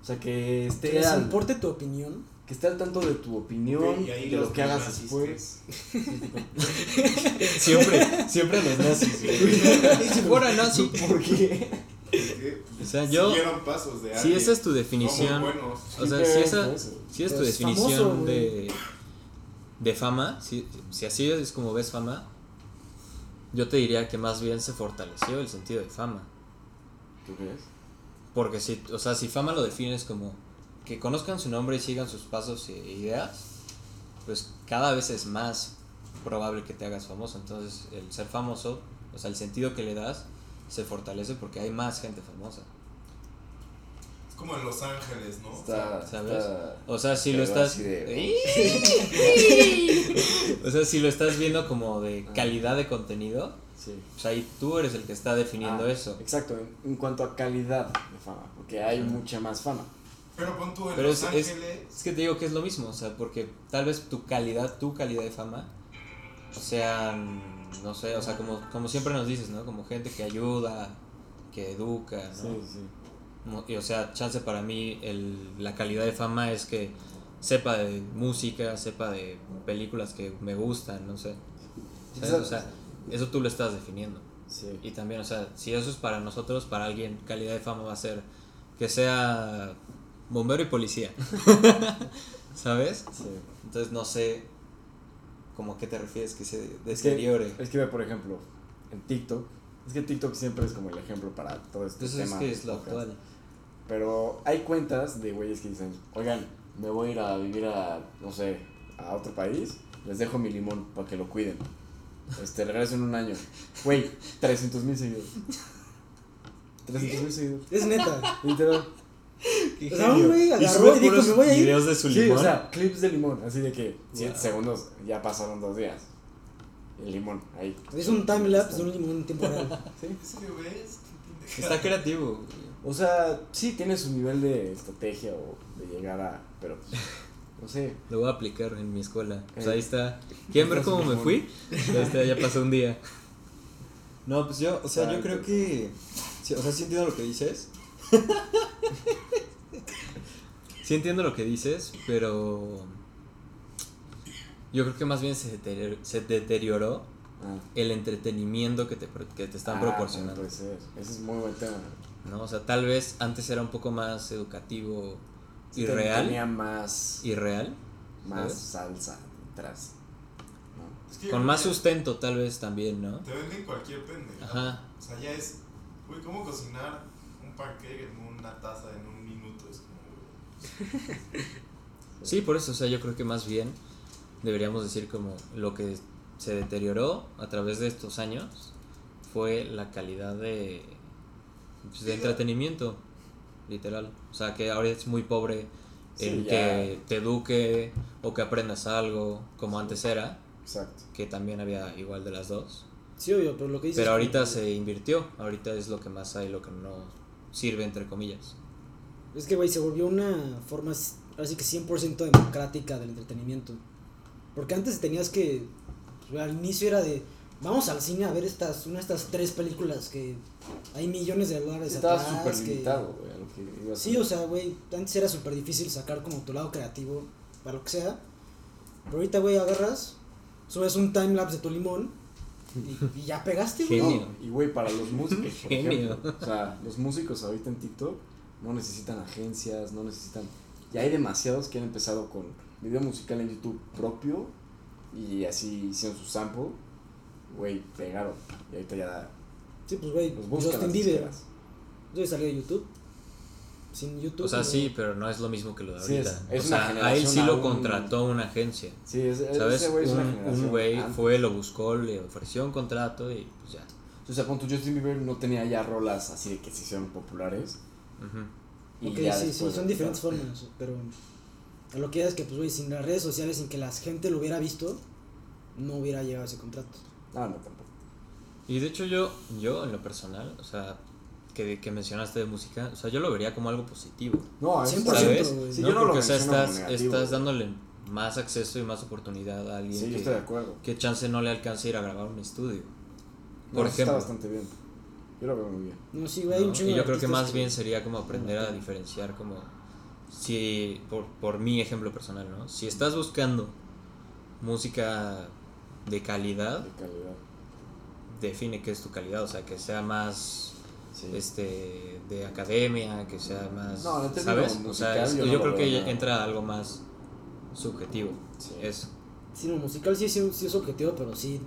O sea, que esté Que les al- importe tu opinión. que esté al tanto de tu opinión, ahí de lo que hagas nazis, después. [LAUGHS] Siempre, siempre a los nazis. Y si fuera nazi. ¿Por qué? O sea, yo. pasos de Si esa es tu definición. O sea, si esa, si es tu Pero es definición famoso, de, de fama, si, si así es como ves fama, yo te diría que más bien se fortaleció el sentido de fama. ¿Tú crees? Porque si, o sea, si fama lo defines como que conozcan su nombre y sigan sus pasos e ideas, pues cada vez es más probable que te hagas famoso. Entonces, el ser famoso, o sea, el sentido que le das, se fortalece porque hay más gente famosa. Es como en Los Ángeles, ¿no? Está, ¿sabes? está- O sea, si lo estás. de- [LAUGHS] [LAUGHS] o sea, si lo estás viendo como de calidad de contenido, Sí. pues ahí tú eres el que está definiendo Ah, eso. Exacto, en, en cuanto a calidad de fama, porque hay mucha más fama. Pero pon tú en Pero Los es, es, Ángeles. es que te digo que es lo mismo, o sea, porque tal vez tu calidad, tu calidad de fama, sean, no sé, o sea, como, como siempre nos dices, ¿no? Como gente que ayuda, que educa, ¿no? Sí, sí. Y, o sea, chance para mí el, la calidad de fama es que sepa de música, sepa de películas que me gustan, no sé. ¿Sabes? O sea, eso tú lo estás definiendo. Sí. Y también, o sea, si eso es para nosotros, para alguien, calidad de fama va a ser que sea bombero y policía. [LAUGHS] ¿Sabes? sí. Entonces no sé como a qué te refieres que se Es que, deteriore. es que ve, por ejemplo, en TikTok, es que TikTok siempre es como el ejemplo para todo este Entonces es tema. que de es lo podcast. actual. Pero hay cuentas de güeyes que dicen, oigan, me voy a ir a vivir a, no sé, a otro país, les dejo mi limón para que lo cuiden. Este, regreso en un año. Güey, 300 mil seguidores. 300 mil seguidores. Es neta. Literal. O sea, un güey agarró y dijo, me voy a ir. videos de su Sí, limón. o sea, clips de limón, así de que 7 Wow. segundos, ya pasaron dos días. El limón, ahí. Es un timelapse de un limón real. Sí. Sí, ¿ves? Está creativo. O sea, sí tiene su nivel de estrategia o de llegar a. Pero, pues, no sé. Lo voy a aplicar en mi escuela. Pues ahí está. ¿Quieren ver cómo me fui? Ya [LAUGHS] está, ya pasó un día. No, pues yo, o sea, yo creo que. sí, o sea, sí entiendo lo que dices. [LAUGHS] sí entiendo lo que dices, pero. Yo creo que más bien se deterioró, se deterioró Ah. el entretenimiento que te, pro- que te están Ah, proporcionando. Puede ser. Ese es muy buen tema. ¿no? O sea, tal vez antes era un poco más educativo y real. Tenía más, Y real. más ¿sabes? salsa detrás. ¿no? Es que yo Con más que sustento tal vez también, ¿no? Te venden cualquier pendejo. Ajá. O sea, ya es. Güey, ¿cómo cocinar un pancake en una taza en un minuto? Es como. [LAUGHS] Sí, por eso, o sea, yo creo que más bien deberíamos decir como lo que se deterioró a través de estos años fue la calidad de, pues, de entretenimiento, literal. O sea, que ahora es muy pobre el Sí, que te eduque o que aprendas algo como antes era, Exacto. que también había igual de las dos. Sí, obvio, pero lo que dices. Pero es ahorita se invirtió, ahorita es lo que más hay, lo que no sirve entre comillas. Es que, güey, se volvió una forma así que 100% democrática del entretenimiento. Porque antes tenías que. pues, al inicio era de. Vamos al cine a ver estas, una de estas tres películas que hay millones de dólares Estaba atrás. súper que- limitado, güey, a lo que iba a Sí, o sea, güey, antes era súper difícil sacar como tu lado creativo para lo que sea. Pero ahorita, güey, agarras, subes un timelapse de tu limón y, y ya pegaste, güey. No, y güey, para los músicos, por Genio. ejemplo. O sea, los músicos ahorita en TikTok no necesitan agencias, no necesitan. Y hay demasiados que han empezado con video musical en YouTube propio y así hicieron su sample. Güey, pegaron. Y ahorita ya Sí, pues, güey, los buscan. Justin Bieber. Yo salí de YouTube. Sin YouTube. O sea, no- sí, pero no es lo mismo que lo de Sí, es- ahorita. es o sea, a él sí lo contrató una agencia. Sí, es, es- ¿Sabes? ese güey es una Un- un güey fue, lo buscó, le ofreció un contrato y pues ya. O sea, pon tu Justin Bieber no tenía ya rolas así de que se hicieron populares. Ujú. Y Ok, ya sí, sí, son diferentes formas, pero lo que es que, pues, güey, sin las redes sociales, sin que la gente lo hubiera visto, no hubiera llegado a ese contrato. No, no, tampoco. Y de hecho yo, yo en lo personal, o sea, que, que mencionaste de música, o sea, yo lo vería como algo positivo. No, eso 100%, está bien. ¿Sabes? Sí, ¿no? yo no lo Porque, o sea, estás, negativo, estás dándole más acceso y más oportunidad a alguien Sí, yo que, estoy de acuerdo. que chance no le alcance a ir a grabar un estudio. No, Por ejemplo. Está bastante bien. Yo lo veo muy bien. No, sí, güey, hay un ¿no? chingo Y yo creo que más bien sería como aprender a diferenciar como si, por, por mi ejemplo personal, ¿no? Si estás buscando música de calidad, De calidad. define qué es tu calidad, o sea, que sea más Sí. este de academia, que sea más No, ¿sabes? O musical sea, es- yo yo, no lo creo que entra algo más subjetivo. Sí. Eso. Sí, no, musical sí, sí, sí es objetivo, pero sí.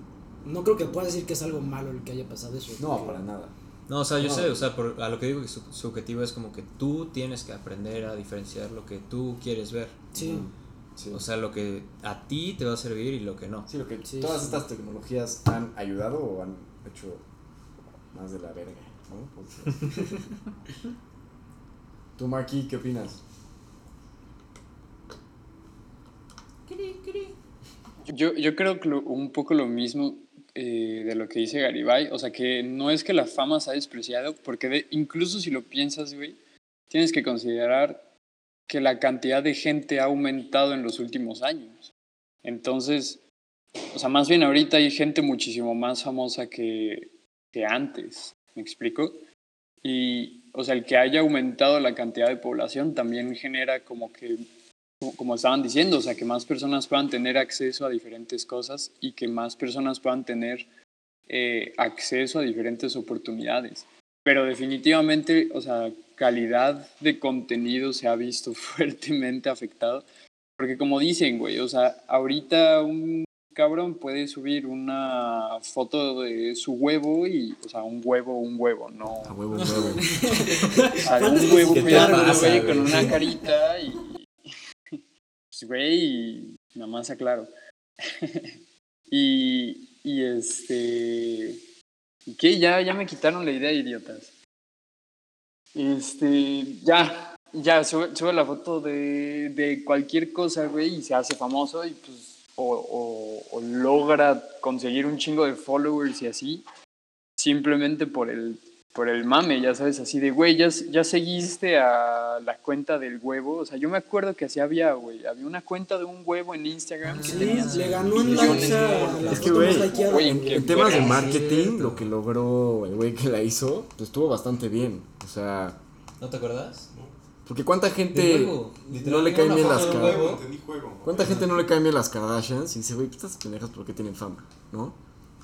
No creo que puedas decir que es algo malo el que haya pasado eso. No, porque- para nada. No, o sea, yo No. sé, o sea, por- a lo que digo que sub- subjetivo es como que tú tienes que aprender a diferenciar lo que tú quieres ver. Sí. Sí. O sea, lo que a ti te va a servir y lo que no. Sí, lo que Sí, todas sí. estas tecnologías han ayudado o han hecho más de la verga, ¿no? Porque- [LAUGHS] Tú, Marky, ¿qué opinas? Yo, yo creo que lo- un poco lo mismo eh, de lo que dice Garibay, o sea que no es que la fama se ha despreciado, porque de- incluso si lo piensas, güey, tienes que considerar que la cantidad de gente ha aumentado en los últimos años. Entonces, o sea, más bien ahorita hay gente muchísimo más famosa que, que antes, ¿me explico? Y, o sea, el que haya aumentado la cantidad de población también genera como que como- estaban diciendo, o sea, que más personas puedan tener acceso a diferentes cosas y que más personas puedan tener eh, acceso a diferentes oportunidades. Pero definitivamente, o sea, calidad de contenido se ha visto [LAUGHS] fuertemente afectado. Porque como dicen, güey, o sea, ahorita un cabrón puede subir una foto de su huevo y, o sea, un huevo, un huevo, no. A huevo, huevo. Un huevo [LAUGHS] ¿Qué te cuidándolo, pasa, güey, güey? con una carita y. [LAUGHS] Pues, güey, y nada más aclaro. y, y este. ¿Y qué? Ya, ya me quitaron la idea, idiotas. Este. Ya, ya, sube, la foto de, de cualquier cosa, güey, y se hace famoso y pues. O, o, o logra conseguir un chingo de followers y así. Simplemente por el por el mame, ya sabes, así de, güey, ya, ya seguiste a la cuenta del huevo. O sea, yo me acuerdo que así había, güey, había una cuenta de un huevo en Instagram que Sí, tenía le ganó en likes a la Es que, güey, En, temas de marketing, lo que logró el güey que la hizo, pues estuvo bastante bien. O sea, ¿No te acuerdas? porque cuánta gente no le caen bien las juego. ¿Cuánta gente no le caen bien las Kardashians? Y dice, güey, estas pendejas, ¿por qué tienen fama? ¿No?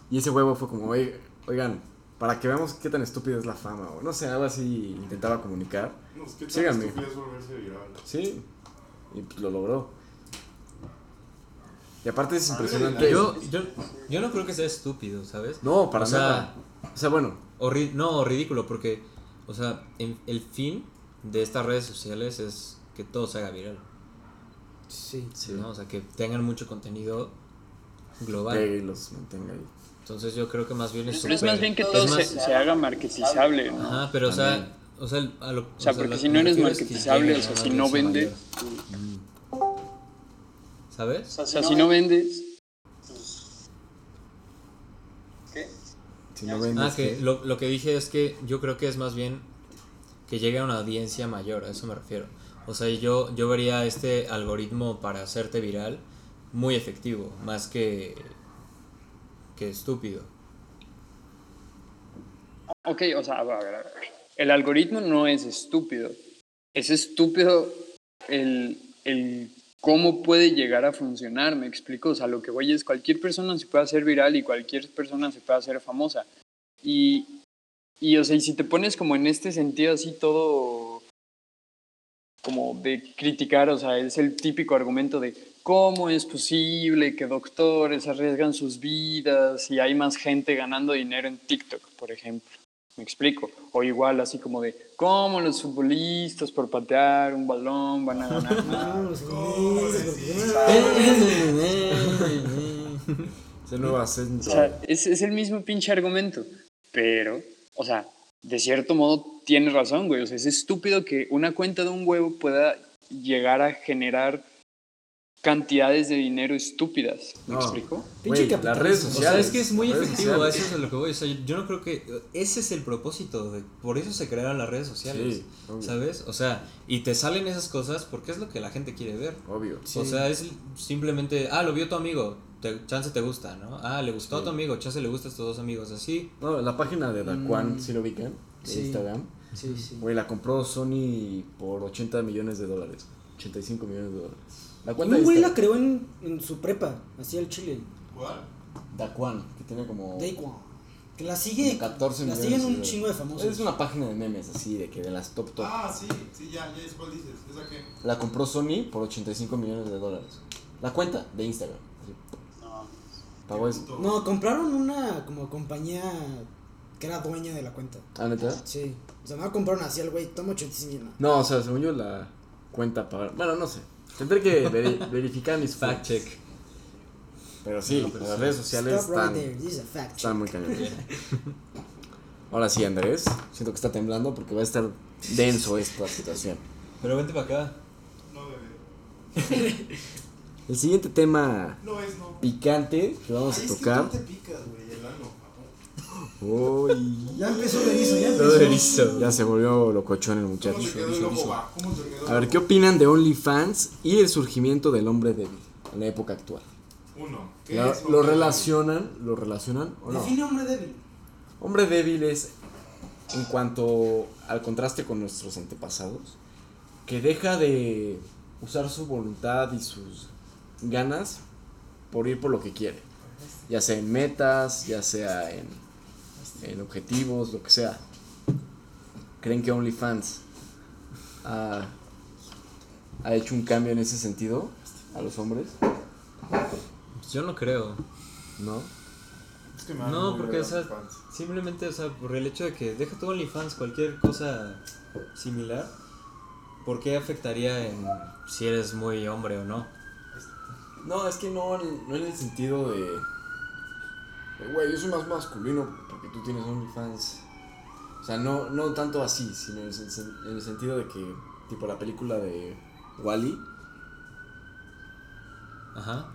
Y ese huevo fue como, "Oye, oigan, para que veamos qué tan estúpida es la fama, o no sé, algo así intentaba comunicar. No, es que tan Síganme. estúpido es volverse viral. Sí, y pues lo logró. Y aparte es Ah, impresionante. Yo, yo, yo no creo que sea estúpido, ¿sabes? No, para O sea, nada. O sea, bueno, O ri- no, ridículo, porque, o sea, en- el fin de estas redes sociales es que todo se haga viral. Sí. sí, ¿no? O sea, que tengan mucho contenido global. y los mantenga ahí. Entonces yo creo que más bien es Pero es más bien que todo más- se, se haga marketizable, ¿no? Ajá, pero o sea, o sea, a lo, O sea, porque lo si no eres refiero es que marketizable, o sea, si no vendes, mayor. ¿Sabes? o sea, si no vendes, ¿qué? Si no vendes, Ah, que ¿qué? lo, lo que dije es que yo creo que es más bien que llegue a una audiencia mayor, a eso me refiero. O sea, yo, yo vería este algoritmo para hacerte viral muy efectivo, más que, que estúpido. Ok, o sea. El algoritmo no es estúpido. Es estúpido el, el cómo puede llegar a funcionar, me explico. O sea, lo que voy es cualquier persona se puede hacer viral y cualquier persona se puede hacer famosa. Y, y o sea, y si te pones como en este sentido así todo como de criticar, o sea, es el típico argumento de cómo es posible que doctores arriesgan sus vidas y hay más gente ganando dinero en TikTok, por ejemplo. Me explico. O igual así como de cómo los futbolistas por patear un balón van a ganar [LAUGHS] más. No, los ¿Cómo feministas, decís? porque- Es el nuevo acento. O sea, es, es el mismo pinche argumento. Pero, o sea, de cierto modo tiene razón, güey. O sea, es estúpido que una cuenta de un huevo pueda llegar a generar cantidades de dinero estúpidas. ¿Me No. explico? Las redes O sea, sociales. es que es muy efectivo, sociales. eso es a lo que voy. O sea, yo no creo que ese es el propósito, de, por eso se crearon las redes sociales, Sí. ¿sabes? O sea, y te salen esas cosas porque es lo que la gente quiere ver. Obvio. O sea, es simplemente, ah, lo vio tu amigo, te- chance te gusta, ¿no? Ah, le gustó a tu amigo, chance le gusta a estos dos amigos, así. No, la página de Daquan, Mm. si lo ubican, de Sí. Instagram. Sí, sí. Güey, la compró Sony por 80 millones de dólares. 85 millones de dólares. La cuenta un güey la creó en, en su prepa, así el chile. ¿Cuál? Daquan, que tiene como Daquan. Que la sigue. 14 la millones siguen un chingo de famosos. Es una página de memes así, de que de las top top. Ah, sí, sí, ya, ya es cuál dices. ¿Esa qué? La compró Sony por 85 millones de dólares. La cuenta de Instagram. así, No, Pagó eso. No, compraron una como compañía que era dueña de la cuenta. ¿Ah, neta? Sí. O sea, no compraron así al güey, toma 85 millones. No, o sea, según yo la cuenta para... Bueno, no sé. Tendré que veri- verificar mis Fact fuentes. check. Pero sí, No, pero las sí. redes sociales Stop right están, there, this is a fact están check. muy cañones. [LAUGHS] Ahora sí, Andrés. Siento que está temblando porque va a estar denso esta situación. Pero vente para acá. No, bebé. [LAUGHS] El siguiente tema No es, no. picante que vamos Ay, a es que tocar. tú te picas, güey. Uy, Ya empezó el erizo, ya Todo empezó. erizo. ya se volvió locochón el ¿Cómo muchacho. te quedó el ojo, va? ¿Cómo te quedó A ver, ¿qué opinan de OnlyFans y el surgimiento del hombre débil en la época actual? Uno. ¿Qué ¿Lo, es lo hombre? relacionan? ¿Lo relacionan o no? Define hombre débil. Hombre débil es en cuanto al contraste con nuestros antepasados, que deja de usar su voluntad y sus ganas por ir por lo que quiere, ya sea en metas, ya sea en, en objetivos, lo que sea. ¿Creen que OnlyFans ha, ha hecho un cambio en ese sentido a los hombres? Yo no creo. ¿No? Es que No, porque, o sea, simplemente, o sea, por el hecho de que deja tu OnlyFans, cualquier cosa similar, ¿por qué afectaría en si eres muy hombre o no? No, es que no, no en el sentido de. de, Güey, yo soy más masculino porque tú tienes OnlyFans. O sea, no, no tanto así, sino en el, sen- en el sentido de que, tipo la película de Wally, Ajá.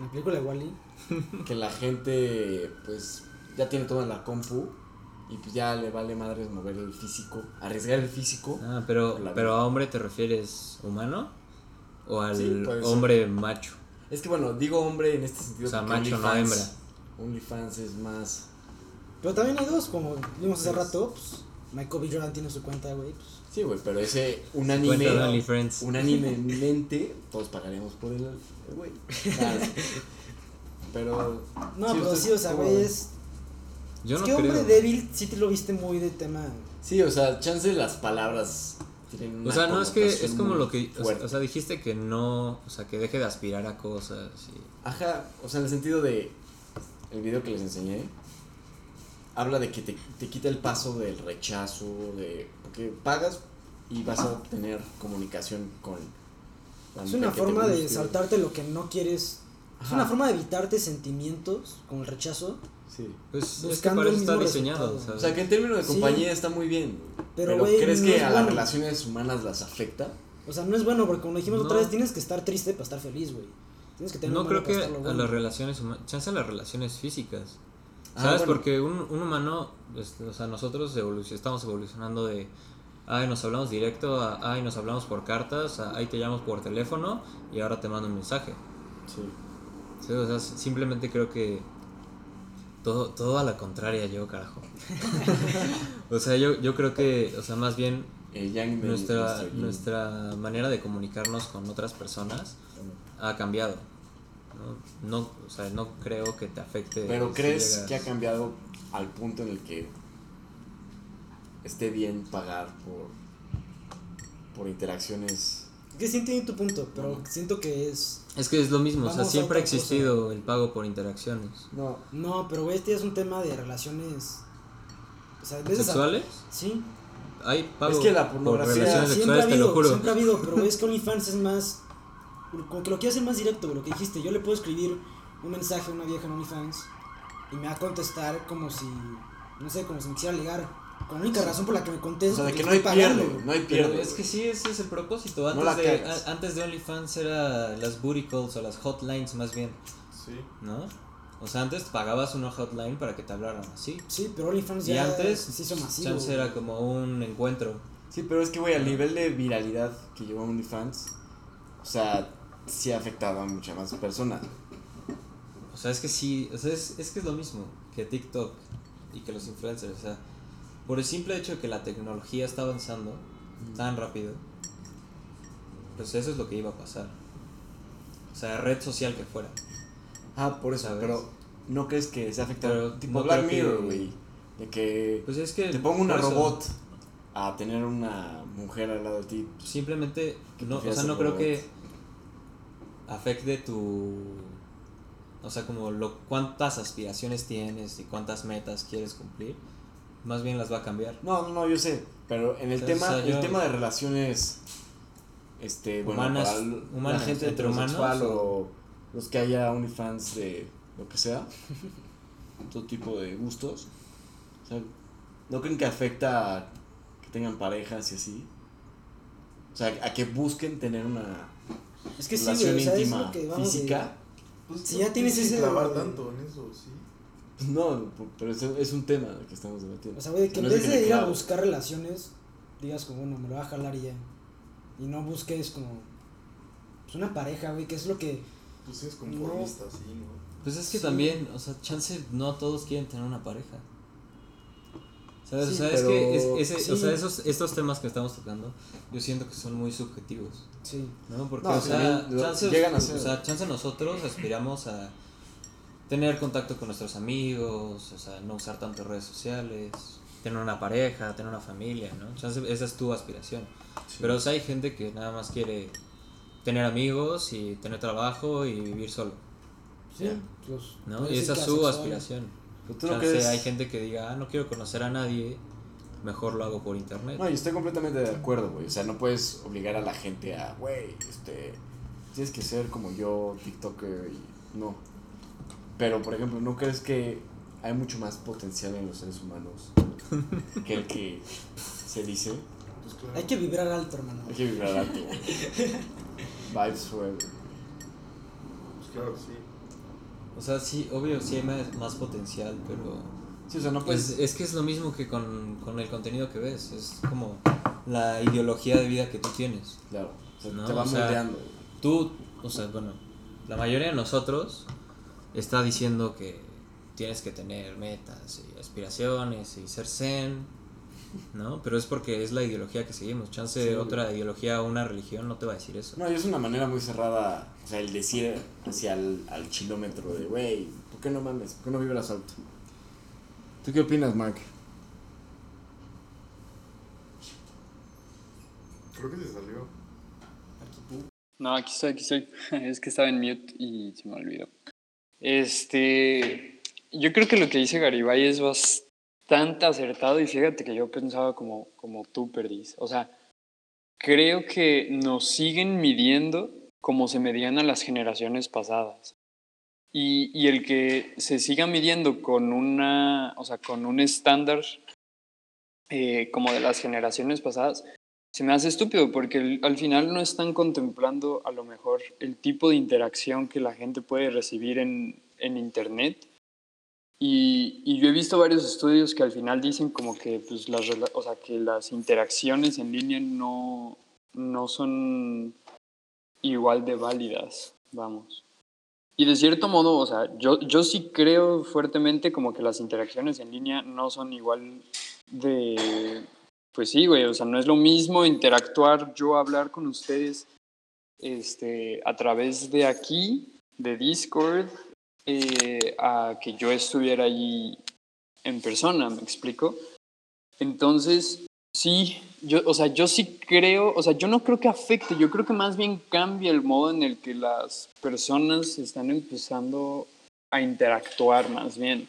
La película de Wally. [LAUGHS] que la gente, pues, ya tiene todo en la compu y pues ya le vale madres mover el físico, arriesgar el físico. Ah, pero, pero a hombre te refieres humano o al Sí, puede ser. hombre macho. Es que bueno, digo hombre en este sentido. O sea, macho, no OnlyFans- hembra. OnlyFans es más. Pero también hay dos, como vimos hace rato, pues, Michael B. Jordan tiene su cuenta, güey. Pues, Sí, güey, pero ese de [LAUGHS] unánime. Unánimemente todos pagaremos por el, güey. Claro. Pero. No, sí, pero sí, o sea, güey, es. Yo es no que hombre débil sí te lo viste muy de tema. Sí, o sea, chance las palabras tienen una O sea, no es que es como lo que. O sea, fuerte. o sea, dijiste que no. O sea, que deje de aspirar a cosas. Y, Ajá, o sea, en el sentido de. El video que les enseñé. Habla de que te, te quita el paso del rechazo, de. Porque pagas y vas a tener comunicación con. la Es una forma de saltarte lo que no quieres. Es Ajá. una forma de evitarte sentimientos como el rechazo. Sí. pues es que Buscando para el eso está mismo diseñado. O sea, que en términos de Sí. compañía está muy bien. Pero, Pero, güey, ¿crees no que es a las bueno. relaciones humanas las afecta? O sea, no es bueno porque como dijimos No. otra vez, tienes que estar triste para estar feliz, güey. Tienes que tener No un creo que para a bueno. las relaciones humanas. Chance a las relaciones físicas. Ah, ¿Sabes? bueno. Porque un, un humano. o sea, nosotros evoluc- estamos evolucionando de. Ay, nos hablamos directo, a, ay, nos hablamos por cartas, a, ay, te llamo por teléfono y ahora te mando un mensaje. Sí. Sí, o sea, simplemente creo que todo, todo a la contraria yo, carajo. [LAUGHS] o sea, yo, yo creo que, o sea, más bien nuestra, nuestra manera de comunicarnos con otras personas ha cambiado. No, no, o sea, no creo que te afecte. Pero si ¿crees llegas- que ha cambiado al punto en el que esté bien pagar por, por interacciones? Que sí entiendo tu punto, pero siento que es... Es que es lo mismo, o sea, siempre ha cosa. existido el pago por interacciones. No. No, pero güey, este es un tema de relaciones... O sea, ¿Sexuales? Sí. Hay pago Es que la por pornografía relaciones Siempre ha sexuales, te lo habido, juro. siempre ha habido, pero güey, es que OnlyFans es más... Como que lo quiero hacer más directo, lo que dijiste. Yo le puedo escribir un mensaje a una vieja en OnlyFans y me va a contestar como si... No sé, como si me quisiera ligar. Con la única razón por la que me O contesta sea, de es que no hay pagando, pierde, no hay Pero pierde. es que sí, ese es el propósito. Antes, No de, a- antes de OnlyFans era las booty calls o las hotlines más bien, Sí. ¿no? O sea, antes pagabas una hotline para que te hablaran así. Sí, pero OnlyFans Y ya antes, se hizo masivo. chance era como un encuentro. Sí, pero es que, güey, al nivel de viralidad que llevó OnlyFans, o sea, sí ha afectado a muchas más personas. O sea, es que sí, o sea, es, es que es lo mismo que TikTok y que los influencers. O sea, por el simple hecho de que la tecnología está avanzando tan rápido, pues eso es lo que iba a pasar. O sea, red social que fuera. Ah, por eso, ¿Sabes? pero ¿no crees que se afecta? Pero tipo no Black Mirror, güey. De que Pues es que. te pongo una por eso, robot a tener una mujer al lado de ti. Simplemente, Que no, o sea, no el creo robot. que afecte tu. O sea, como lo, cuántas aspiraciones tienes y cuántas metas quieres cumplir. Más bien las va a cambiar. No, no, no, yo sé, pero en el tema, o sea, el tema de relaciones, este, bueno, Humanas- para humanas, la gente heterosexual o los que haya OnlyFans de lo que sea, [LAUGHS] todo tipo de gustos, o sea, ¿no creen que afecta a que tengan parejas y así? O sea, a que busquen tener una Es que sí, relación güey, o sea, es íntima lo que vamos de- física. Pues Si no ya tienes que ese- clavar tanto en eso, sí. Pues no, pero es, es un tema que estamos debatiendo. O sea, güey, que en No vez que de ir a buscar relaciones, digas como, bueno, me lo voy a jalar y ya. Y no busques como pues una pareja, güey, que es lo que Pues es conformista, sí, ¿no? Pues es que Sí. también, o sea, chance no todos quieren tener una pareja. ¿Sabes? Sí, o sea, es pero- que es- ese- o sí. sea, esos, estos temas que estamos tocando, yo siento que son muy subjetivos. sí. ¿no? Porque, No, o sea, también lo- chance, llegan a ser. o sea, chance nosotros aspiramos a tener contacto con nuestros amigos, o sea, no usar tanto redes sociales, tener una pareja, tener una familia, ¿no? Chance, esa es tu aspiración. Pero o sea, hay gente que nada más quiere tener amigos y tener trabajo y vivir solo, Sí, pues, ¿no? puede Y esa es su aspiración. Pero tú no crees- hay gente que diga, ah, no quiero conocer a nadie, mejor lo hago por internet. No, yo estoy completamente de acuerdo, güey. O sea, no puedes obligar a la gente a, güey, este, tienes que ser como yo, TikToker, y no. Pero, por ejemplo, ¿no crees que hay mucho más potencial en los seres humanos [LAUGHS] que el que se dice? Pues claro. Hay que vibrar alto, hermano. Hay que vibrar alto, güey. [LAUGHS] Vibes forever. Pues claro, sí. O sea, sí, obvio, sí hay más, más potencial, pero... Sí, o sea, no puedes... es que es lo mismo que con, con el contenido que ves, es como la ideología de vida que tú tienes. Claro, o sea, No, te va o sea. Tú, o sea, bueno, la mayoría de nosotros está diciendo que tienes que tener metas y aspiraciones y ser zen, ¿no? Pero es porque es la ideología que seguimos. Chance Sí, otra ideología o una religión no te va a decir eso. No, y es una manera muy cerrada, sea, el decir hacia el al kilómetro de, güey, ¿por qué no mames? ¿Por qué no vibras alto? ¿Tú qué opinas, Mark? Creo que se salió. No, aquí estoy, aquí estoy. [LAUGHS] Es que estaba en mute y se me olvidó. Este, yo creo que lo que dice Garibay es bastante acertado y fíjate que yo pensaba como, como tú, Perdiz. O sea, creo que nos siguen midiendo como se medían a las generaciones pasadas. Y, y el que se siga midiendo con una, o sea, con un estándar eh, como de las generaciones pasadas, se me hace estúpido porque el- al final no están contemplando a lo mejor el tipo de interacción que la gente puede recibir en, en Internet. Y, y yo he visto varios estudios que al final dicen como que, pues, las, o sea, que las interacciones en línea no, no son igual de válidas, vamos. Y de cierto modo, o sea, yo, yo sí creo fuertemente como que las interacciones en línea no son igual de, pues sí, güey, o sea, no es lo mismo interactuar, yo hablar con ustedes este, a través de aquí, de Discord, eh, a que yo estuviera allí en persona, ¿me explico? Entonces, sí, yo, o sea, yo sí creo, o sea, yo no creo que afecte, yo creo que más bien cambia el modo en el que las personas están empezando a interactuar más bien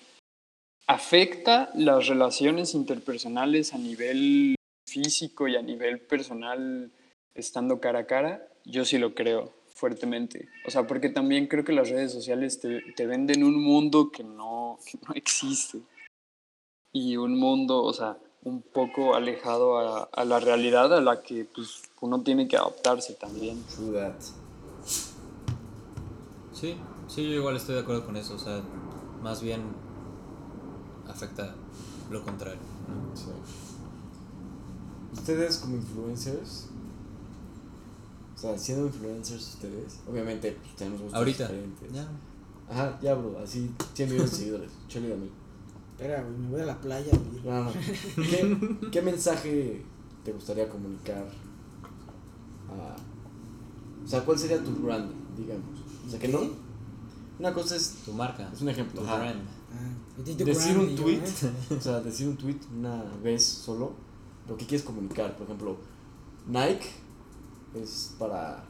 afecta las relaciones interpersonales a nivel físico y a nivel personal estando cara a cara, yo sí lo creo fuertemente. O sea, porque también creo que las redes sociales te, te venden un mundo que no, que no existe. Y un mundo, o sea, un poco alejado a, a la realidad a la que pues, uno tiene que adaptarse también. True that. Sí, sí, yo igual estoy de acuerdo con eso, o sea, más bien afecta lo contrario. ¿no? Sí. Ustedes como influencers, o sea, siendo influencers ustedes, obviamente pues, tenemos gustos Ahorita, diferentes. ya. Ajá, ya bro, así 100 millones de seguidores, Chale a mí. Espera, güey, me voy a la playa. No, no. ¿Qué, qué mensaje te gustaría comunicar? a- o sea, ¿cuál sería tu brand, digamos? O sea, que no. Una cosa es. Tu marca. Es un ejemplo. Tu brand. Ah, Decir un tweet, ¿eh? [LAUGHS] o sea, decir un tweet una vez solo, lo que quieres comunicar. Por ejemplo, Nike es para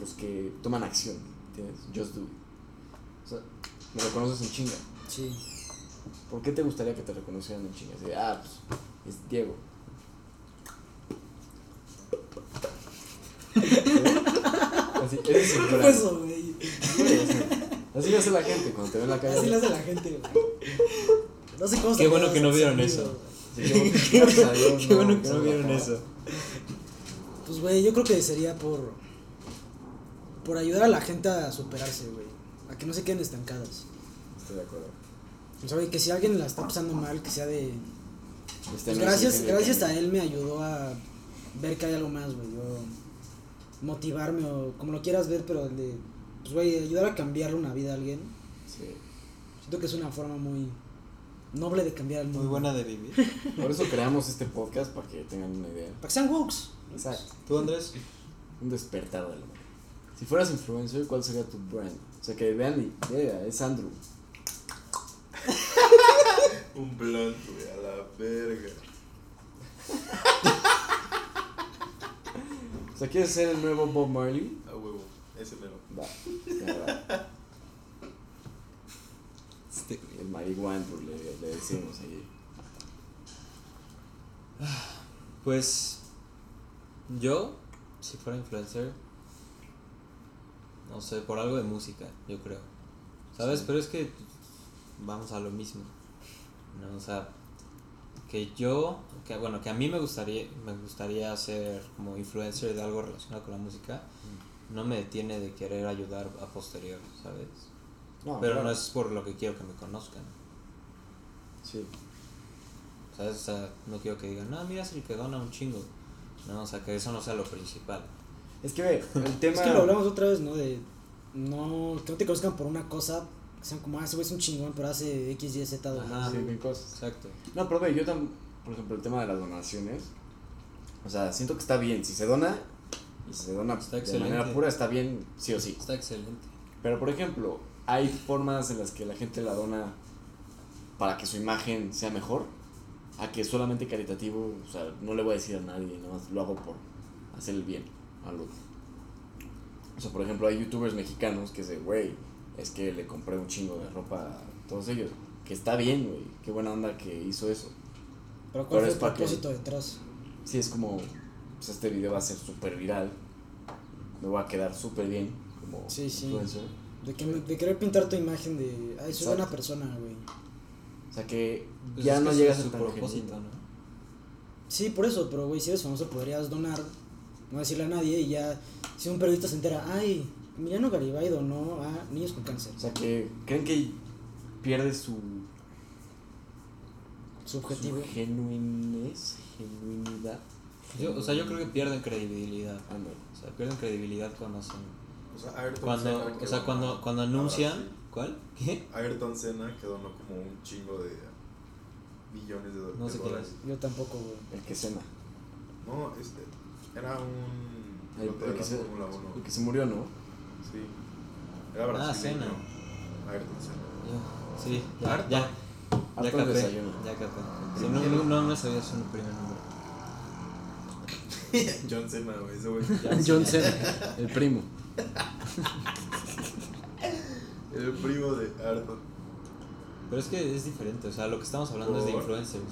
los que toman acción, ¿entiendes? Just do it. O sea, me reconoces en chinga. Sí. ¿Por qué te gustaría que te reconocieran en chinga? Así de, ah, pues, es Diego. [LAUGHS] Así, ese es el ¿Qué brand. fue eso, güey? Así hace la gente cuando te ve en la calle. Así lo hace la gente, güey. No sé cómo Qué bueno que no vieron eso. Sí, qué bueno- gracias [LAUGHS] a Dios, Qué bueno que no vieron eso. Pues, güey, yo creo que sería por. Por ayudar a la gente a superarse, güey. A que no se queden estancadas. Estoy de acuerdo. O sea, güey, que si alguien la está pasando mal, que sea de. Este Pues no es gracias, gracias a él me ayudó a ver que hay algo más, güey. O motivarme, o como lo quieras ver, pero de. Pues, güey, ayudar a cambiarle una vida a alguien. Sí. Siento que es una forma muy noble de cambiar el mundo. Muy buena de vivir. Por eso creamos este podcast para que tengan una idea. Para que sean wokes. Exacto. ¿Tú, Andrés? Un despertar del mundo. Si fueras influencer, ¿cuál sería tu brand? O sea, que vean y, yeah, es Andrew. Un blunt, güey, a la verga. O sea, ¿quieres ser el nuevo Bob Marley? A huevo, ese mero. Va. ya va. El marihuana, le, le decimos ahí. Pues yo, si fuera influencer, no sé, por algo de música, yo creo. ¿Sabes? Sí. Pero es que pues, vamos a lo mismo. ¿no? O sea, que yo, que bueno, que a mí me gustaría, me gustaría ser como influencer de algo relacionado con la música, no me detiene de querer ayudar a posterior, ¿sabes? No, Pero claro. no es por lo que quiero que me conozcan. Sí. ¿Sabes? O sea, no quiero que digan, no, mira, es el que dona un chingo. No, o sea, que eso no sea lo principal. Es que ve, el tema. [LAUGHS] Es que lo hablamos otra vez, ¿no? De. No, que no te conozcan por una cosa, que sean como, ah, ese güey es un chingón, pero hace X, Y, Z. Ajá. Sí, bien cosas. Exacto. No, pero ve, yo tam, por ejemplo, el tema de las donaciones. O sea, siento que está bien. Si se dona, y si se dona Está de excelente. manera pura, está bien, sí o sí. Está excelente. Pero, por ejemplo, hay formas en las que la gente la dona para que su imagen sea mejor. A que solamente caritativo, o sea, no le voy a decir a nadie, nada más lo hago por hacer el bien al otro. O sea, por ejemplo, hay youtubers mexicanos que dicen, güey, es que le compré un chingo de ropa a todos ellos. Que está bien, güey, qué buena onda que hizo eso. Pero ¿cuál Pero fue es el pa' que- propósito detrás? Sí, es como, pues este video va a ser súper viral. Me voy a quedar súper bien como Sí, sí. influencer. De, que, de querer pintar tu imagen de, ay, soy buena persona, güey. O sea que Pues ya es no que llega a su propósito. ¿no? Sí, por eso, pero güey, si eres famoso podrías donar, no decirle a nadie y ya, si un periodista se entera, ay, Emiliano Garibay donó a niños con cáncer. O sea que creen que pierde su, Su objetivo. su genuinez, genuinidad. Yo, o sea, yo creo que pierden credibilidad. Ándale. O sea, pierden credibilidad cuando hacen. O sea, Ayrton Cuando, Senna o sea, cuando, cuando ahora anuncian. sí. ¿Cuál? ¿Qué? Ayrton Senna que donó como un chingo de millones de, do- No de sé quién dólares. Yo tampoco, güey. El que cena. No, este, era un El, el de que la se, Fórmula 1. el que se murió, ¿no? Sí. Era Ah, brasileño. Senna. Ayrton Senna. Sí, ya, ya. Ya capé. desayuno. Ya capé. Si no, no, no me sabía su primer nombre. [LAUGHS] John Cena, güey, ese güey. [LAUGHS] John Cena, el primo. El primo de Ayrton. Pero es que es diferente, o sea, lo que estamos hablando es de influencers.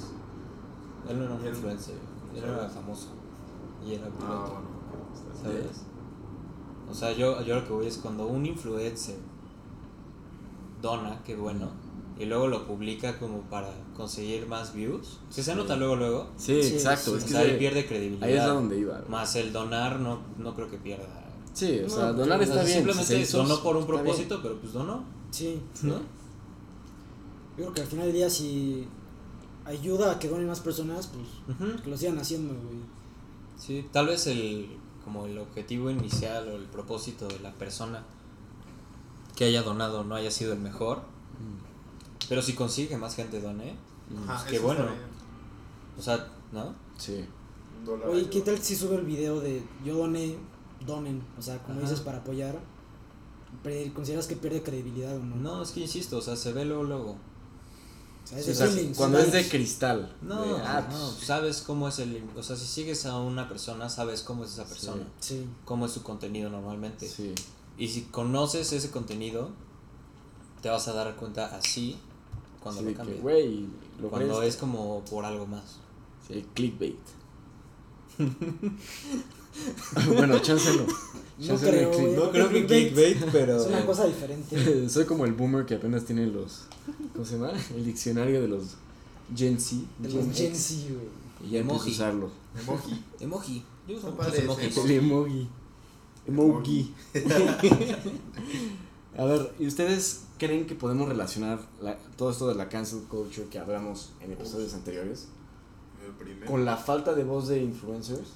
Él no era un influencer, él era famoso. Y era Ah, piloto, bueno. está bien. ¿sabes? O sea, yo, yo lo que voy es cuando un influencer dona, qué bueno, y luego lo publica como para conseguir más views, que se Sí. nota luego, luego. Sí, Sí, exacto. sí. Es O que sea, ahí pierde credibilidad. ahí es a donde iba. güey. Más el donar no, no creo que pierda. Sí, o No, sea, donar está bien. Simplemente si donó por un propósito, pero pues donó, Sí. ¿no? Yo creo que al final del día si ayuda a que donen más personas, pues que lo sigan haciendo, güey. Sí, tal vez el como el objetivo inicial o el propósito de la persona que haya donado no haya sido el mejor, Pero si consigue más gente done, Ajá, pues qué eso bueno. O sea, ¿no? Sí. Oye. ¿qué tal si sube el video de yo doné, donen? O sea, como Ajá. dices, para apoyar. ¿Consideras que pierde credibilidad o no? No, es que insisto, o sea, se ve luego, luego. O sea, es Sí, de o sea, feelings, cuando es de cristal. No, de, ah, no, pues, sabes cómo es el... O sea, si sigues a una persona, sabes cómo es esa persona, Sí. cómo es su contenido normalmente. Sí. Y si conoces ese contenido, te vas a dar cuenta así cuando Sí, lo que, cambias. Cuando crees. es como por algo más. Sí, clickbait. [LAUGHS] bueno, chánselo. No creo, click-. No creo que clickbait clickbait, pero... Es una cosa diferente. [LAUGHS] Soy como el boomer que apenas tiene los. ¿Cómo se llama? El diccionario de los Gen Z. De Gen los Gen X, Z, güey. Y ya empiezo a usarlo. Emoji. Emoji. Yo uso muchos emojis. emoji. El emoji. Emoji. [LAUGHS] a ver, ¿y ustedes creen que podemos relacionar la- todo esto de la cancel culture que hablamos en episodios anteriores con la falta de voz de influencers?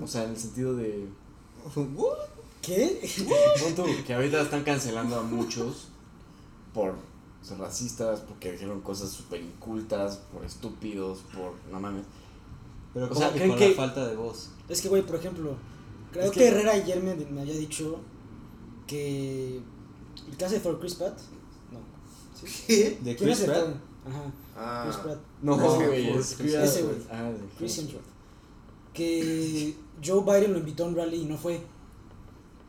O sea, en el sentido de. ¿Qué? [LAUGHS] Que ahorita están cancelando a muchos por ser racistas, porque dijeron cosas súper incultas, por estúpidos, por. No mames. Pero O sea, que ¿creen con que- la falta de voz. Es que, güey, por ejemplo, creo Es que, que- Herrera ayer me, me había dicho que el caso de For Chris Pratt. No. ¿Sí? ¿De ¿Quién Chris Pratt? Ajá, Ah. Chris Pratt. No, No, güey, es ese güey. Ah, de- Chris Hemsworth. Que Joe Biden lo invitó a un rally y no fue.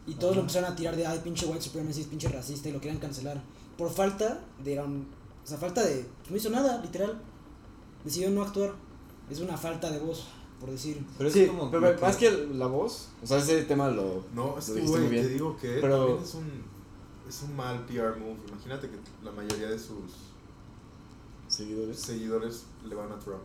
Y todos lo empezaron a tirar de, ay, pinche white supremacist, pinche racista, y lo querían cancelar. Por falta de, um, o sea, falta de, pues no hizo nada, literal. Decidió no actuar. Es una falta de voz, por decir. Pero es Sí, como... pero lo más que la voz, o sea, ese tema lo. No, es lo que, dijiste muy güey, te bien. digo que Pero- también es un, es un mal PR move. Imagínate que la mayoría de sus Seguidores. seguidores le van a Trump.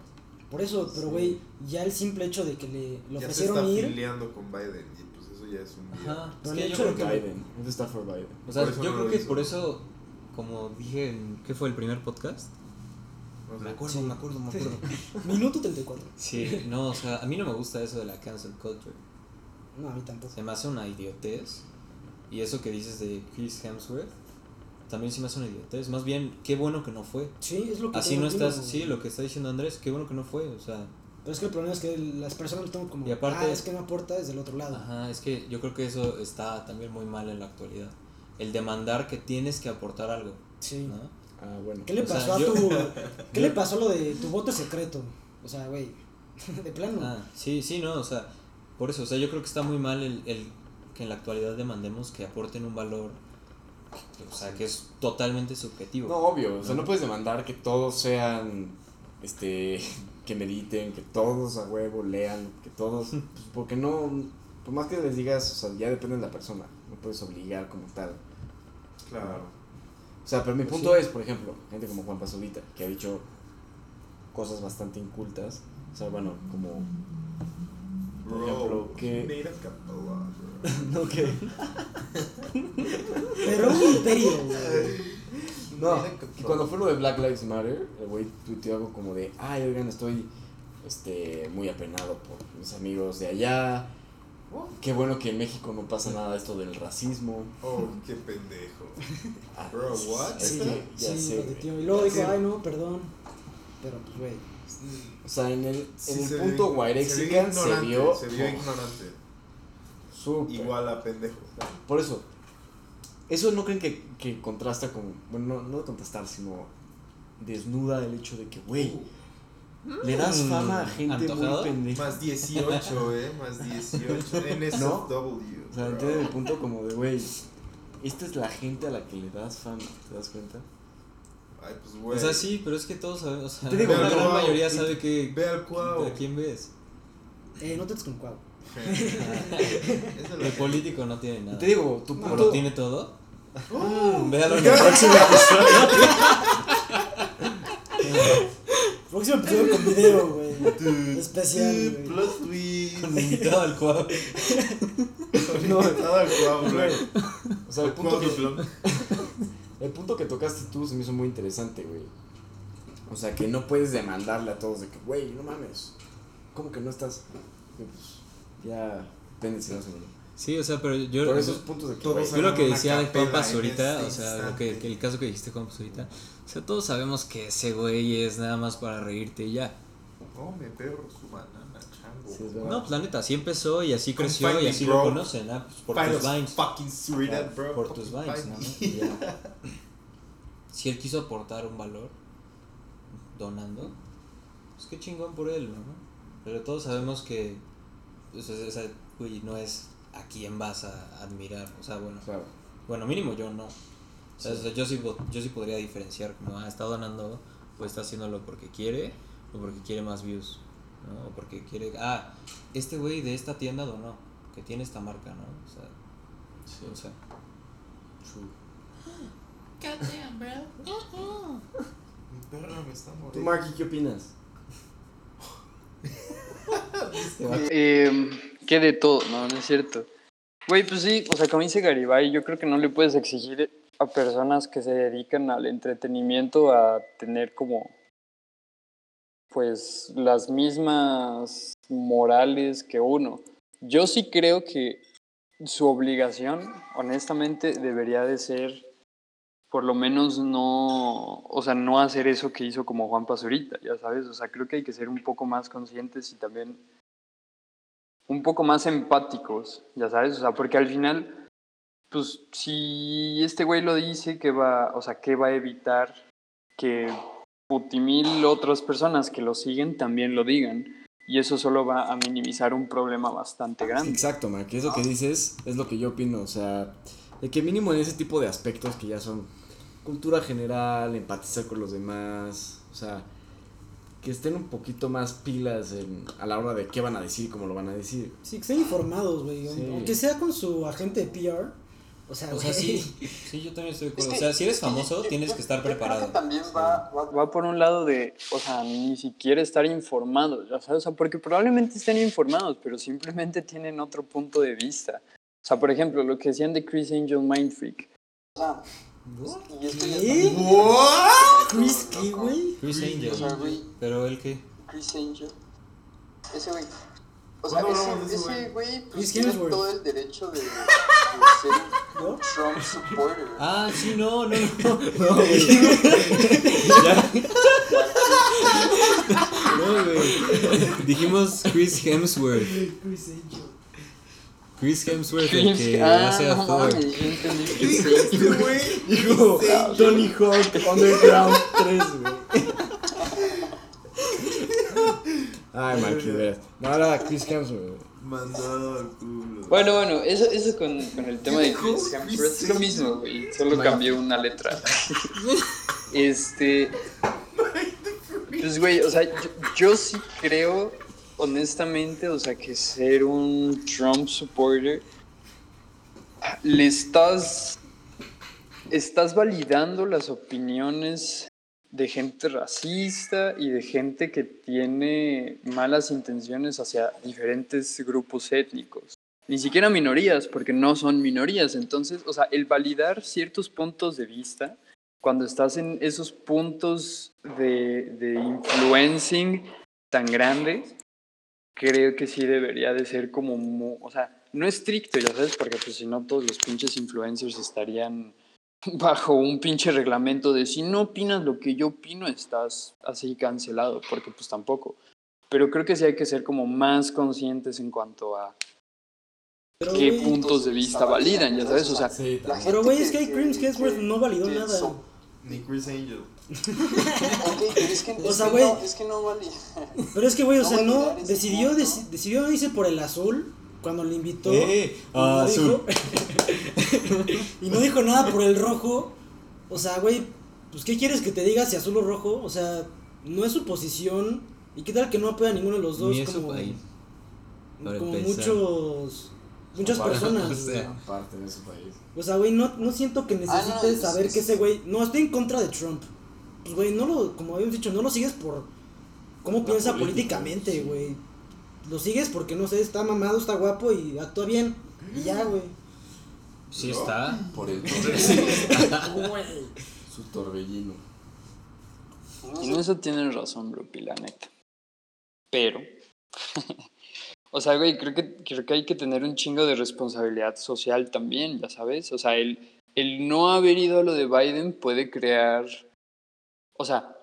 Por eso, pero Sí. güey, ya el simple hecho de que le, le ya se está ofrecieron ir. afiliando con Biden y pues eso ya es un día. Ajá. Es Pero que el yo hecho creo de que... Biden. Está for Biden. O sea, yo no creo que hizo. por eso, como dije en... ¿Qué fue el primer podcast? No sé. Me acuerdo, Sí. me acuerdo, me acuerdo. [LAUGHS] Minuto 34. Sí, no, o sea, a mí no me gusta eso de la cancel culture. No, a mí tampoco. Se me hace una idiotez. Y eso que dices de Chris Hemsworth, también se me hace una idiotez. Más bien, qué bueno que no fue. Sí, es lo que Así no estás, sí, lo que está diciendo Andrés, qué bueno que no fue, o sea, Pero es que el problema es que las personas lo toman como. Y aparte- ah, es que no aporta desde el otro lado. ajá, es que yo creo que eso está también muy mal en la actualidad. El demandar que tienes que aportar algo, Sí. ¿no? Ah, bueno. ¿Qué le O sea, pasó yo- a tu. [LAUGHS] ¿Qué yo- le pasó a lo de tu voto secreto? O sea, güey. [LAUGHS] De plano. Ah, sí, sí, no, o sea, por eso, o sea, yo creo que está muy mal el, el que en la actualidad demandemos que aporten un valor, o sea, que es totalmente subjetivo. No, obvio. O sea, no puedes demandar que todos sean. Este. [LAUGHS] Que mediten, que todos a huevo lean, que todos. Pues porque no. Por más que les digas, o sea, ya depende de la persona. Puedes obligar como tal. Claro. O sea, pero mi Pues punto sí. es, por ejemplo, gente como Juan Pazolita, que ha dicho cosas bastante incultas. O sea, bueno, como. Por ejemplo, Bro, que- made a of, bro. No, que. [LAUGHS] Pero un imperio, güey. No, que cuando fue lo de Black Lives Matter, el güey tuiteó algo como de, ay, oigan, estoy este, muy apenado por mis amigos de allá. Qué bueno que en México no pasa nada de esto del racismo. Oh, qué pendejo. [LAUGHS] Ah, Bro, what? Sí, que ya sí, sé, tuiteó. Y luego dijo, ay, no, perdón. Pero pues, güey. O sea, en el, Sí, en el se punto Guairexican se vio Se vio ignorante. súper. Igual a pendejo. Por eso, eso no creen que, que contrasta con, bueno, no, no contrastar, sino desnuda el hecho de que, güey, le das Mm, fama a gente ¿antojado? muy pendeja. Más 18, eh. Más 18. [LAUGHS] NSFW. O sea, entienden el punto como de, güey, esta es la gente a la que le das fama, ¿te das cuenta? Ay, pues, güey. O sea, sí, pero es que todos sabemos, o sea, Te digo, la no, gran no, mayoría y- sabe que Ve al cuau. a quién ves. Eh, no te metas con Cuau. [LAUGHS] El político no tiene nada. te digo, tu punto... tiene todo. Mm, véalo en el próximo episodio. [LAUGHS] Próximo episodio con video, güey. [LAUGHS] Especial, güey. Plot twist. Con invitado al cuadro. [LAUGHS] No, Invitado al cuau, güey. O sea, el punto, que, el punto que tocaste tú se me hizo muy interesante, güey. O sea, que no puedes demandarle a todos de que, güey, no mames, ¿cómo que no estás? Que, pues, ya, si no se Sí, o sea, pero yo, Por esos puntos de Todos yo lo que decía de en Pazurita, ese o sea, lo que, que el caso que dijiste Juan Pazurita, o sea, todos sabemos que ese güey es nada más para reírte y ya. Come perro su banana, chango. Sí. No, pues la neta, así empezó y así creció y me, así bro. lo conocen, ¿ah? Pues por Find tus us vines. fucking sweethead, bro. Por tus Fucking vines, find ¿no? me. Ya. Si él quiso aportar un valor donando, pues qué chingón por él, ¿no? Pero todos sabemos que, pues, o sea, güey, no es a quién vas a admirar, o sea, bueno, Claro. bueno, mínimo yo no. O sea, o sea, yo, sí, yo sí podría diferenciar como, ah, está donando o está haciéndolo porque quiere o porque quiere más views, ¿no? O porque quiere, ah, este güey de esta tienda donó, que tiene esta marca, ¿no? O sea, Sí. o sea, Mi perra me está ¿Tú. Marky, qué opinas? [LAUGHS] Eh, que de todo, no, no es cierto. Güey, pues sí, o sea, como dice Garibay, yo creo que no le puedes exigir a personas que se dedican al entretenimiento a tener como, pues, las mismas morales que uno. Yo sí creo que su obligación, honestamente, debería de ser, por lo menos no, o sea, no hacer eso que hizo como Juan Pazurita, ya sabes, o sea, creo que hay que ser un poco más conscientes y también un poco más empáticos, ya sabes, o sea, porque al final, pues si este güey lo dice, que va, o sea, que va a evitar que putimil otras personas que lo siguen también lo digan. Y eso solo va a minimizar un problema bastante grande. Exacto, Marky, eso que dices es lo que yo opino, o sea, de que mínimo en ese tipo de aspectos que ya son cultura general, empatizar con los demás, o sea, que estén un poquito más pilas en- a la hora de qué van a decir cómo lo van a decir. Sí, que estén informados, güey. Sí. Aunque sea con su agente de PR. O sea, o sea, sí, sí, yo también estoy de Es acuerdo. que- O sea, si eres es que famoso, tienes yo- que estar yo creo preparado. que también va, va, Va por un lado de, o sea, ni siquiera estar informados, ya sabes, o sea, porque probablemente estén informados, pero simplemente tienen otro punto de vista. O sea, por ejemplo, lo que decían de Chris Angel Mind Freak. O sea, y esto ya ¿Qué? está- ¿What? Chris, ¿qué, güey? Chris O sea, Angel. güey, Pero él qué? Chris Angel. Ese güey. O sea, ¿Cuándo hablamos de ese, ese güey pues, tiene Hemsworth. todo el derecho de, de ser ¿No? Trump supporter. [LAUGHS] Ah, sí, no, no, no. [LAUGHS] No, güey. No, güey. Dijimos Chris Hemsworth. Chris Angel. Chris Hemsworth, el que ah, hace a no Thor. Este güey. Dijo Tony Hawk Underground 3, güey. Ay, Marky, de veras. No, era Chris Hemsworth. Mandado al culo. Bueno, bueno, eso, eso con, con el tema de? Chris Hemsworth es lo mismo, güey. Solo cambió una letra. [LAUGHS] Este. Pues, güey, o sea, yo, yo sí creo, honestamente, o sea, que ser un Trump supporter le estás. Estás validando las opiniones de gente racista y de gente que tiene malas intenciones hacia diferentes grupos étnicos. Ni siquiera minorías, porque no son minorías. Entonces, o sea, el validar ciertos puntos de vista, cuando estás en esos puntos de, de influencing tan grandes, creo que sí debería de ser como, o sea, no estricto, ya sabes, porque pues si no todos los pinches influencers estarían [LAUGHS] bajo un pinche reglamento de si no opinas lo que yo opino estás así cancelado, porque pues tampoco. Pero creo que sí hay que ser como más conscientes en cuanto a Pero, qué puntos de vista validan, ya sabes, o sea, Sí, La también. Pero, güey, es que gente Chris Hemsworth no validó que nada. son- Ni Chris Angel. [LAUGHS] Ok, pero es que, O es sea, que güey. no, es que no vale. Pero es que, güey, o [LAUGHS] No sea, no, decidió, deci- decidió irse por el azul cuando le invitó. Eh, y no azul. dijo- [LAUGHS] y no dijo nada por el rojo. O sea, güey, pues, ¿qué quieres que te diga si azul o rojo? O sea, no es su posición. ¿Y qué tal que no apoya a ninguno de los dos? Ni es su como país. muchos. Muchas Aparte- personas. [LAUGHS] o sea, Aparte de su país. O sea, güey, no, no siento que Ah, no, necesites es- saber es- que ese güey. No, estoy en contra de Trump. Pues, güey, no lo. Como habíamos dicho, no lo sigues por. ¿Cómo piensa política, políticamente, sí. Lo sigues porque, no sé, está mamado, está guapo y actúa bien. Y ya, güey. Sí está. Por el torbellino. [LAUGHS] Su torbellino. en eso tienes razón, bro, la neta. Pero, [LAUGHS] O sea, güey, creo que, creo que hay que tener un chingo de responsabilidad social también, ya sabes. O sea, el, el no haber ido a lo de Biden puede crear, o sea,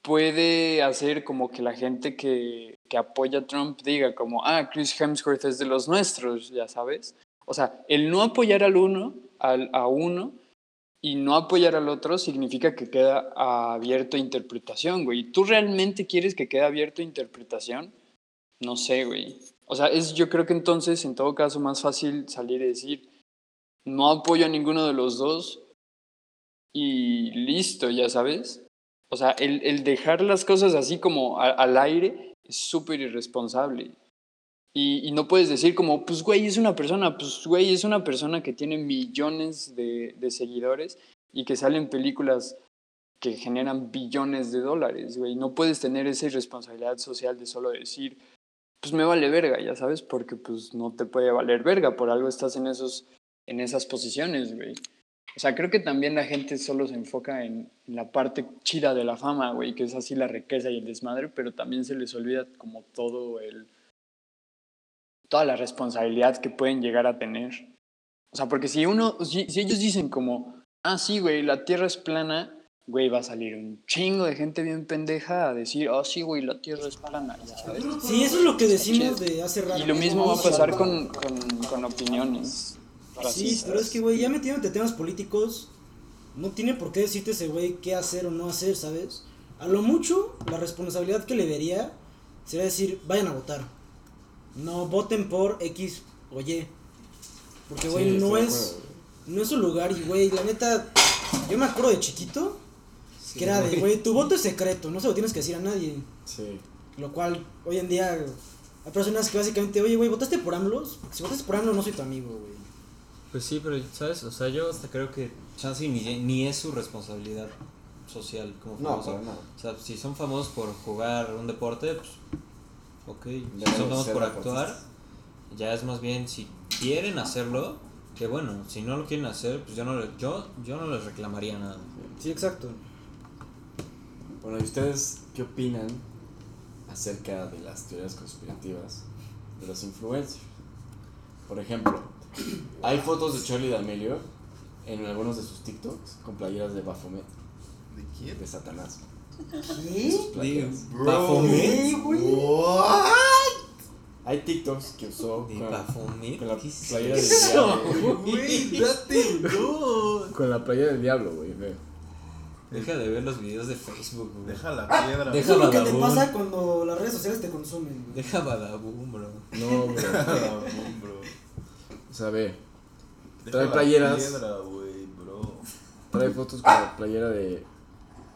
puede hacer como que la gente que, que apoya a Trump diga como, ah, Chris Hemsworth es de los nuestros, ya sabes. O sea, el no apoyar al uno, al, a uno, y no apoyar al otro significa que queda abierto a interpretación, güey. ¿Tú realmente quieres que quede abierto a interpretación? No sé, güey. O sea, es yo creo que entonces, en todo caso, más fácil salir y decir, no apoyo a ninguno de los dos y listo, ya sabes. O sea, el, el dejar las cosas así como a- al aire es súper irresponsable. Y, y no puedes decir como, pues güey, es una persona, pues güey, es una persona que tiene millones de, de seguidores y que salen películas que generan billones de dólares, güey. No puedes tener esa irresponsabilidad social de solo decir, pues me vale verga, ya sabes, porque pues no te puede valer verga, por algo estás en, esos, en esas posiciones, güey. O sea, creo que también la gente solo se enfoca en, la parte chida de la fama, güey, que es así la riqueza y el desmadre, pero también se les olvida como todo el... toda la responsabilidad que pueden llegar a tener. O sea, porque si uno, si, si ellos dicen como, ah, sí, güey, la Tierra es plana, güey, va a salir un chingo de gente bien pendeja a decir, oh, sí, güey, la Tierra es plana, ya sabes. Sí, eso es lo que decimos de hace rato. Y lo mismo va a pasar con, con, con opiniones Sí, pero es que, güey, ya metiéndote temas políticos, no tiene por qué decirte ese güey qué hacer o no hacer, ¿sabes? A lo mucho, la responsabilidad que le vería sería decir, vayan a votar. No voten por X o Y. Porque, güey, Sí, no es no es su lugar. Y, güey, la neta, yo me acuerdo de chiquito, que era de, güey, tu voto es secreto, no se lo tienes que decir a nadie. Sí. Lo cual, hoy en día, hay personas que básicamente, oye, güey, ¿votaste por AMLO? Si votaste por AMLO, no soy tu amigo, güey. Pues sí, pero, ¿sabes? O sea, yo hasta creo que Chance ni, ni es su responsabilidad social como No, famoso. para nada. O sea, si son famosos por jugar un deporte, pues, ok. Ya Si no son famosos por actuar, ya es más bien si quieren hacerlo, que bueno, si no lo quieren hacer, pues yo no, le- yo, yo no les reclamaría nada. Sí, exacto. Bueno, ¿y ustedes qué opinan acerca de las teorías conspirativas de los influencers? Por ejemplo, hay fotos de Charlie D'Amelio en algunos de sus TikToks con playeras de Baphomet, ¿De quién? de Satanás. ¿Qué? ¿Baphomet? What? Hay TikToks que usó ¿De con, Baphomet? con la ¿Qué es playera del diablo. Güey, date no. Con la playera del diablo, güey. Deja de ver los videos de Facebook, güey. Deja la piedra. Deja es lo que te pasa cuando las redes sociales te consumen, güey. Deja Badabun, bro. No, [LAUGHS] bro. Deja bro. O sea, ve. Deja Trae la playeras. piedra, güey, bro. Trae fotos con la playera de,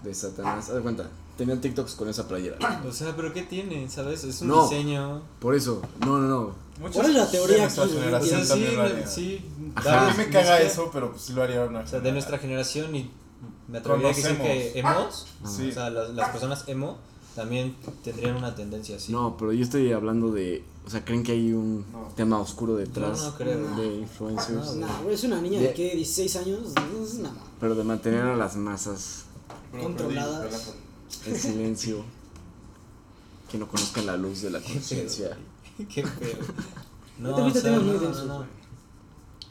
de Satanás. Haz de cuenta. Tenían TikToks con esa playera. [CLEARS THROAT] O sea, pero ¿qué tiene? ¿Sabes? Es un No. diseño. Por eso. No, no, no. Muchos ¿Cuál es la teoría de nuestra aquí, güey? O generación sea, sí, también lo sí. Ajá. A mí me caga es que- eso, pero pues sí lo haría una O sea, de nuestra generación y me atrevería a decir Conocemos. que emos, Sí. o sea, las, las personas emo también tendrían una tendencia así. No, pero yo estoy hablando de. O sea, ¿creen que hay un No. tema oscuro detrás No, no creo. de influencers? No, güey, es una niña de De- qué, 16 años, no es nada. Pero de mantener a las masas Bro, controladas. en silencio. que no conozcan la luz de la conciencia. Qué feo. [LAUGHS] No te fuiste a temas muy no, densos, no, no. güey.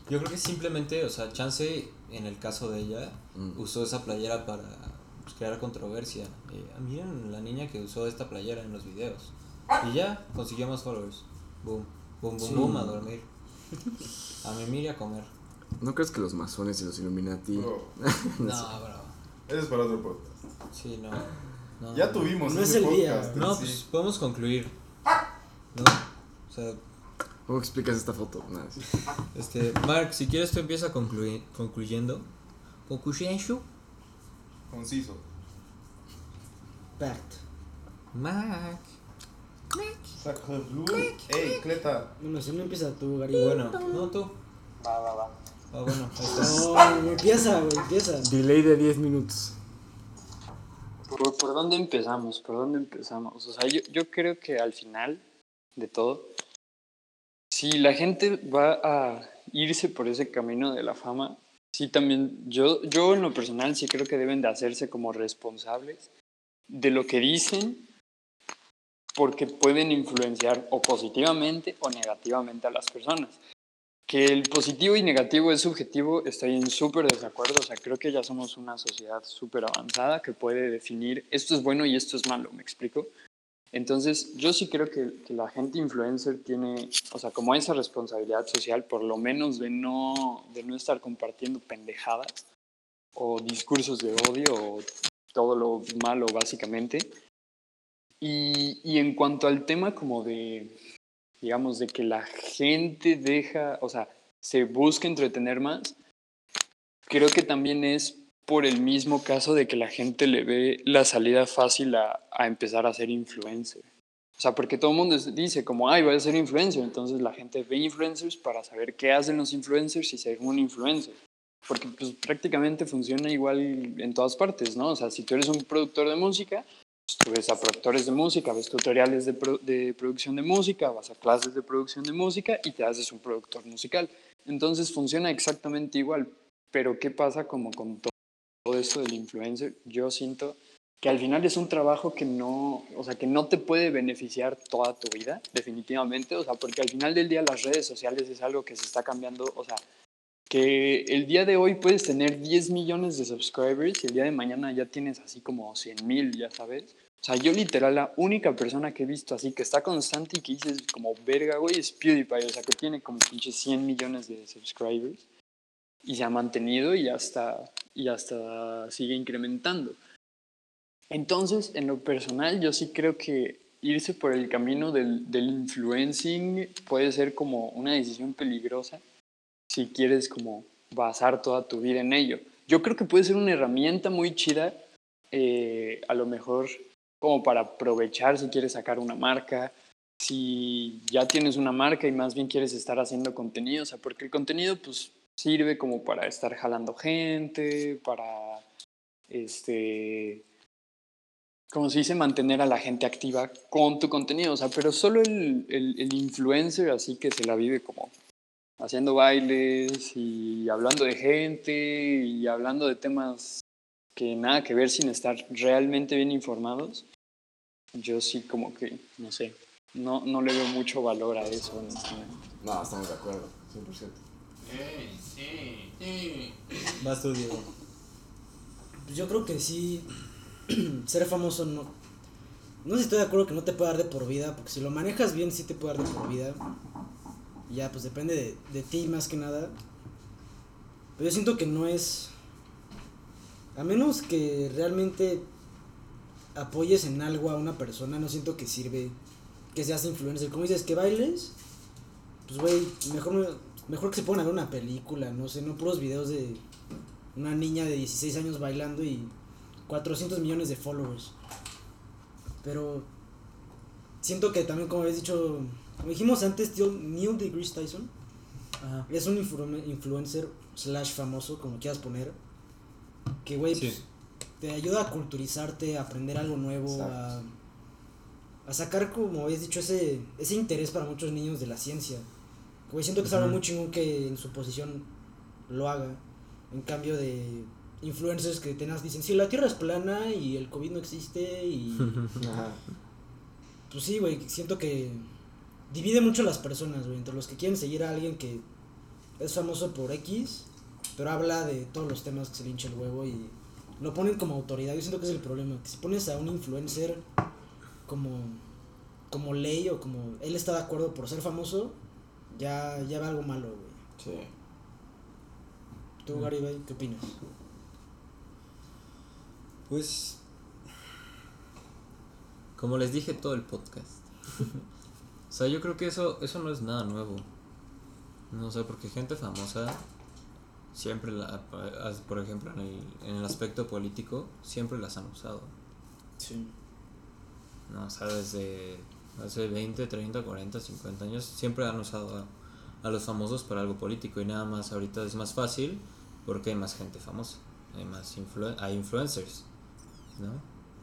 Yo creo que simplemente, o sea, Chance, en el caso de ella, Mm. usó esa playera para pues, crear controversia. Eh, ah, miren la niña que usó esta playera en los videos. Y ya, consiguió más followers. Boom, boom, boom, Sí. boom, a dormir. A mimir y a comer. ¿No crees que los masones y los Illuminati. [LAUGHS] Bro, No, bro. Eso es para otro podcast. Sí, no. no Ya no. tuvimos No ese es el día. No, sí. pues podemos concluir. ¿No? O sea, ¿Cómo explicas esta foto? Nada, este, Mark, si quieres tú empieza concluy- concluyendo. Concluyendo. Conciso. Bart. Mark. Saca blue. Ey, Cleta. Bueno, si no empieza tú, Gary. Bueno, no tú. Va, va, va. Ah, bueno, ahí está. No, empieza, güey, empieza. Delay de 10 minutos. ¿Por, por dónde empezamos? ¿Por dónde empezamos? O sea, yo, yo creo que al final de todo, si la gente va a irse por ese camino de la fama, sí también, yo, yo en lo personal sí creo que deben de hacerse como responsables de lo que dicen porque pueden influenciar o positivamente o negativamente a las personas. Que el positivo y negativo es subjetivo, estoy en súper desacuerdo, o sea, creo que ya somos una sociedad súper avanzada que puede definir esto es bueno y esto es malo, ¿me explico? Entonces, yo sí creo que, que la gente influencer tiene, o sea, como esa responsabilidad social, por lo menos de no, de no estar compartiendo pendejadas o discursos de odio o todo lo malo básicamente. Y, y en cuanto al tema como de, digamos, de que la gente deja, o sea, se busca entretener más, creo que también es por el mismo caso de que la gente le ve la salida fácil a, a empezar a ser influencer. O sea, porque todo el mundo dice como, ay, voy a ser influencer. Entonces la gente ve influencers para saber qué hacen los influencers y ser un influencer. Porque pues, prácticamente funciona igual en todas partes, ¿no? O sea, si tú eres un productor de música, pues, tú ves a productores de música, ves tutoriales de, pro- de producción de música, vas a clases de producción de música y te haces un productor musical. Entonces funciona exactamente igual. Pero ¿qué pasa como con to- todo esto del influencer? Yo siento que al final es un trabajo que no, o sea, que no te puede beneficiar toda tu vida, definitivamente, o sea, porque al final del día las redes sociales es algo que se está cambiando, o sea, que el día de hoy puedes tener 10 millones de subscribers y el día de mañana ya tienes así como 100 mil, ya sabes. O sea, yo literal la única persona que he visto así que está constante y que dices como verga, güey, es PewDiePie, o sea, que tiene como pinche 100 millones de subscribers y se ha mantenido y hasta, y hasta sigue incrementando. Entonces, en lo personal, yo sí creo que irse por el camino del, del influencing puede ser como una decisión peligrosa si quieres como basar toda tu vida en ello. Yo creo que puede ser una herramienta muy chida, eh, a lo mejor como para aprovechar si quieres sacar una marca, si ya tienes una marca y más bien quieres estar haciendo contenido, o sea, porque el contenido pues sirve como para estar jalando gente, para, este, como se dice, mantener a la gente activa con tu contenido, o sea, pero solo el, el, influencer así que se la vive como haciendo bailes y hablando de gente y hablando de temas que nada que ver sin estar realmente bien informados, yo sí como que, no sé, no, no le veo mucho valor a eso, honestamente. No, estamos de acuerdo, 100%. Vas tú, Diego. Pues yo creo que sí, [CLEARS THROAT] ser famoso no... No sé si estoy de acuerdo que no te puede dar de por vida, porque si lo manejas bien sí te puede dar de por vida. Ya, pues depende de, de ti más que nada. Pero yo siento que no es... A menos que realmente apoyes en algo a una persona, no siento que sirve que seas influencer. Como dices, que bailes, pues güey, mejor, mejor que se pongan a ver una película, no sé, no puros videos de una niña de 16 años bailando y 400 millones de followers. Pero siento que también, como habéis dicho, como dijimos antes, tío, Neil deGrasse Tyson Ajá. es un influ- influencer slash famoso, como quieras poner, que, güey, Sí. pues, te ayuda a culturizarte, a aprender algo nuevo, a, a sacar, como habéis dicho, ese, ese interés para muchos niños de la ciencia. Güey, siento que es algo Ujú. muy chingón que en su posición lo haga. En cambio de influencers que tengas, dicen, sí, la Tierra es plana y el COVID no existe y... [LAUGHS] Ajá. Pues sí, güey, siento que divide mucho a las personas, güey, entre los que quieren seguir a alguien que es famoso por X, pero habla de todos los temas que se le hincha el huevo y lo ponen como autoridad. Yo siento que es el problema, que si pones a un influencer como como ley o como él está de acuerdo por ser famoso, ya ya va algo malo, güey. Sí. ¿Tú, Garibay, qué opinas? Pues. Como les dije todo el podcast. [LAUGHS] o sea, yo creo que eso, eso no es nada nuevo. No sé, porque gente famosa siempre, la, por ejemplo, en el, en el aspecto político, siempre las han usado. Sí. No, o sea, desde hace 20, 30, 40, 50 años siempre han usado a, a los famosos para algo político y nada más ahorita es más fácil porque hay más gente famosa, hay más influ hay influencers, ¿no?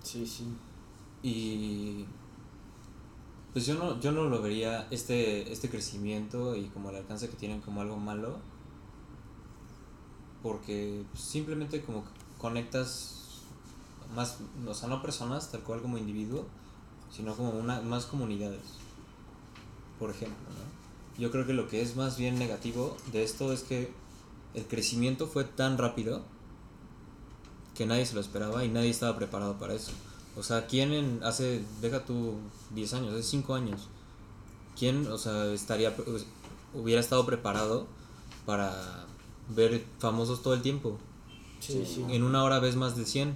Sí, sí. Y pues yo no, yo no lo vería este, este crecimiento y como el alcance que tienen como algo malo. Porque simplemente como conectas más, o sea, no personas tal cual como individuo, sino como una, más comunidades. Por ejemplo, ¿no? Yo creo que lo que es más bien negativo de esto es que el crecimiento fue tan rápido que nadie se lo esperaba y nadie estaba preparado para eso. O sea, ¿quién en hace, deja tú 10 años, hace 5 años, quién, o sea, estaría, hubiera estado preparado para ver famosos todo el tiempo? Sí, sí. En una hora ves más de 100,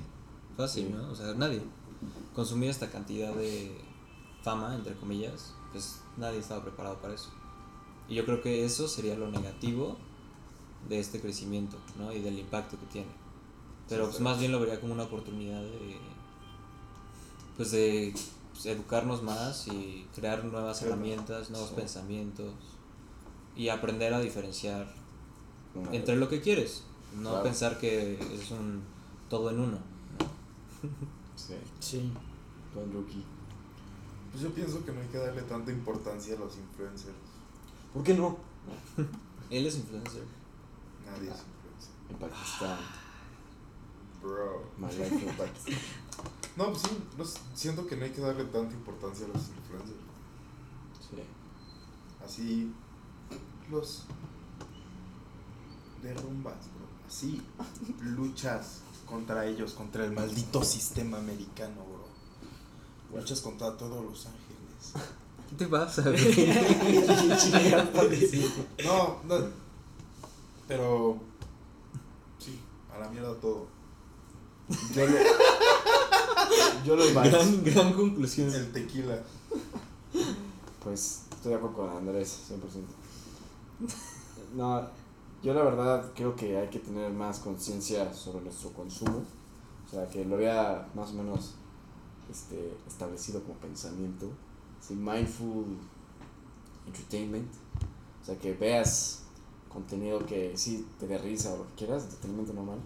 fácil, Sí. ¿no? O sea, nadie. Consumir esta cantidad de fama, entre comillas, pues nadie estaba preparado para eso. Y yo creo que eso sería lo negativo de este crecimiento, ¿no? Y del impacto que tiene. Pero pues más bien lo vería como una oportunidad de, pues de pues, educarnos más y crear nuevas herramientas, nuevos Sí. pensamientos y aprender a diferenciar Una- entre lo que quieres, no Claro. pensar que es un todo en uno. Sí, Sí. Buen rookie. Pues yo pienso que no hay que darle tanta importancia a los influencers. ¿Por qué no? [LAUGHS] Él es influencer. Nadie es influencer. En Pakistán. Bro. My life in Pakistán. No, pues sí, no siento que no hay que darle tanta importancia a los influencers. Sí. Así los derrumbas, bro. Así luchas contra ellos, contra el maldito sistema americano, bro. Luchas contra todos los ángeles. ¿Qué [LAUGHS] te pasa? [LAUGHS] [LAUGHS] No, no. Pero sí, a la mierda todo. Yo lo. Yo lo gran, gran conclusión. El tequila. Pues estoy de acuerdo con Andrés, 100%. No, yo la verdad creo que hay que tener más conciencia sobre nuestro consumo. O sea, que lo vea más o menos este, establecido como pensamiento. Sí, mindful entertainment. O sea, que veas contenido que sí te dé risa o lo que quieras, entretenimiento normal.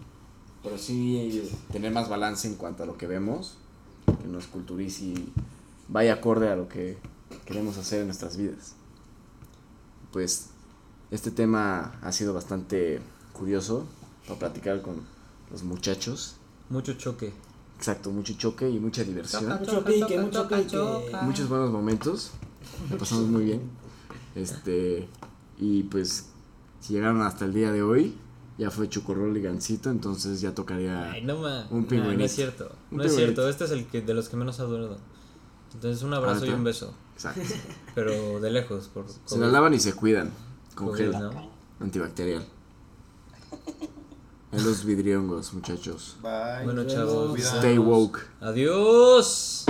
Pero sí tener más balance en cuanto a lo que vemos, que nos culturice y vaya acorde a lo que queremos hacer en nuestras vidas. Pues este tema ha sido bastante curioso para platicar con los muchachos. Mucho choque. Exacto, mucho choque y mucha diversión. Mucho pique, mucho pique. Muchos buenos momentos. Lo pasamos muy bien. Este, y pues si llegaron hasta el día de hoy, ya fue Chocorrol y Gancito, entonces ya tocaría Ay, no ma. Un pingüinito. no es cierto. Un No es cierto. Este es el que de los que menos ha durado. Entonces un abrazo y un beso. Exacto. [LAUGHS] Pero de lejos. Por Se la lavan y se cuidan con COVID, gel ¿no? antibacterial. En los vidriongos, muchachos. Bye. Bueno, chavos. Stay woke. Adiós.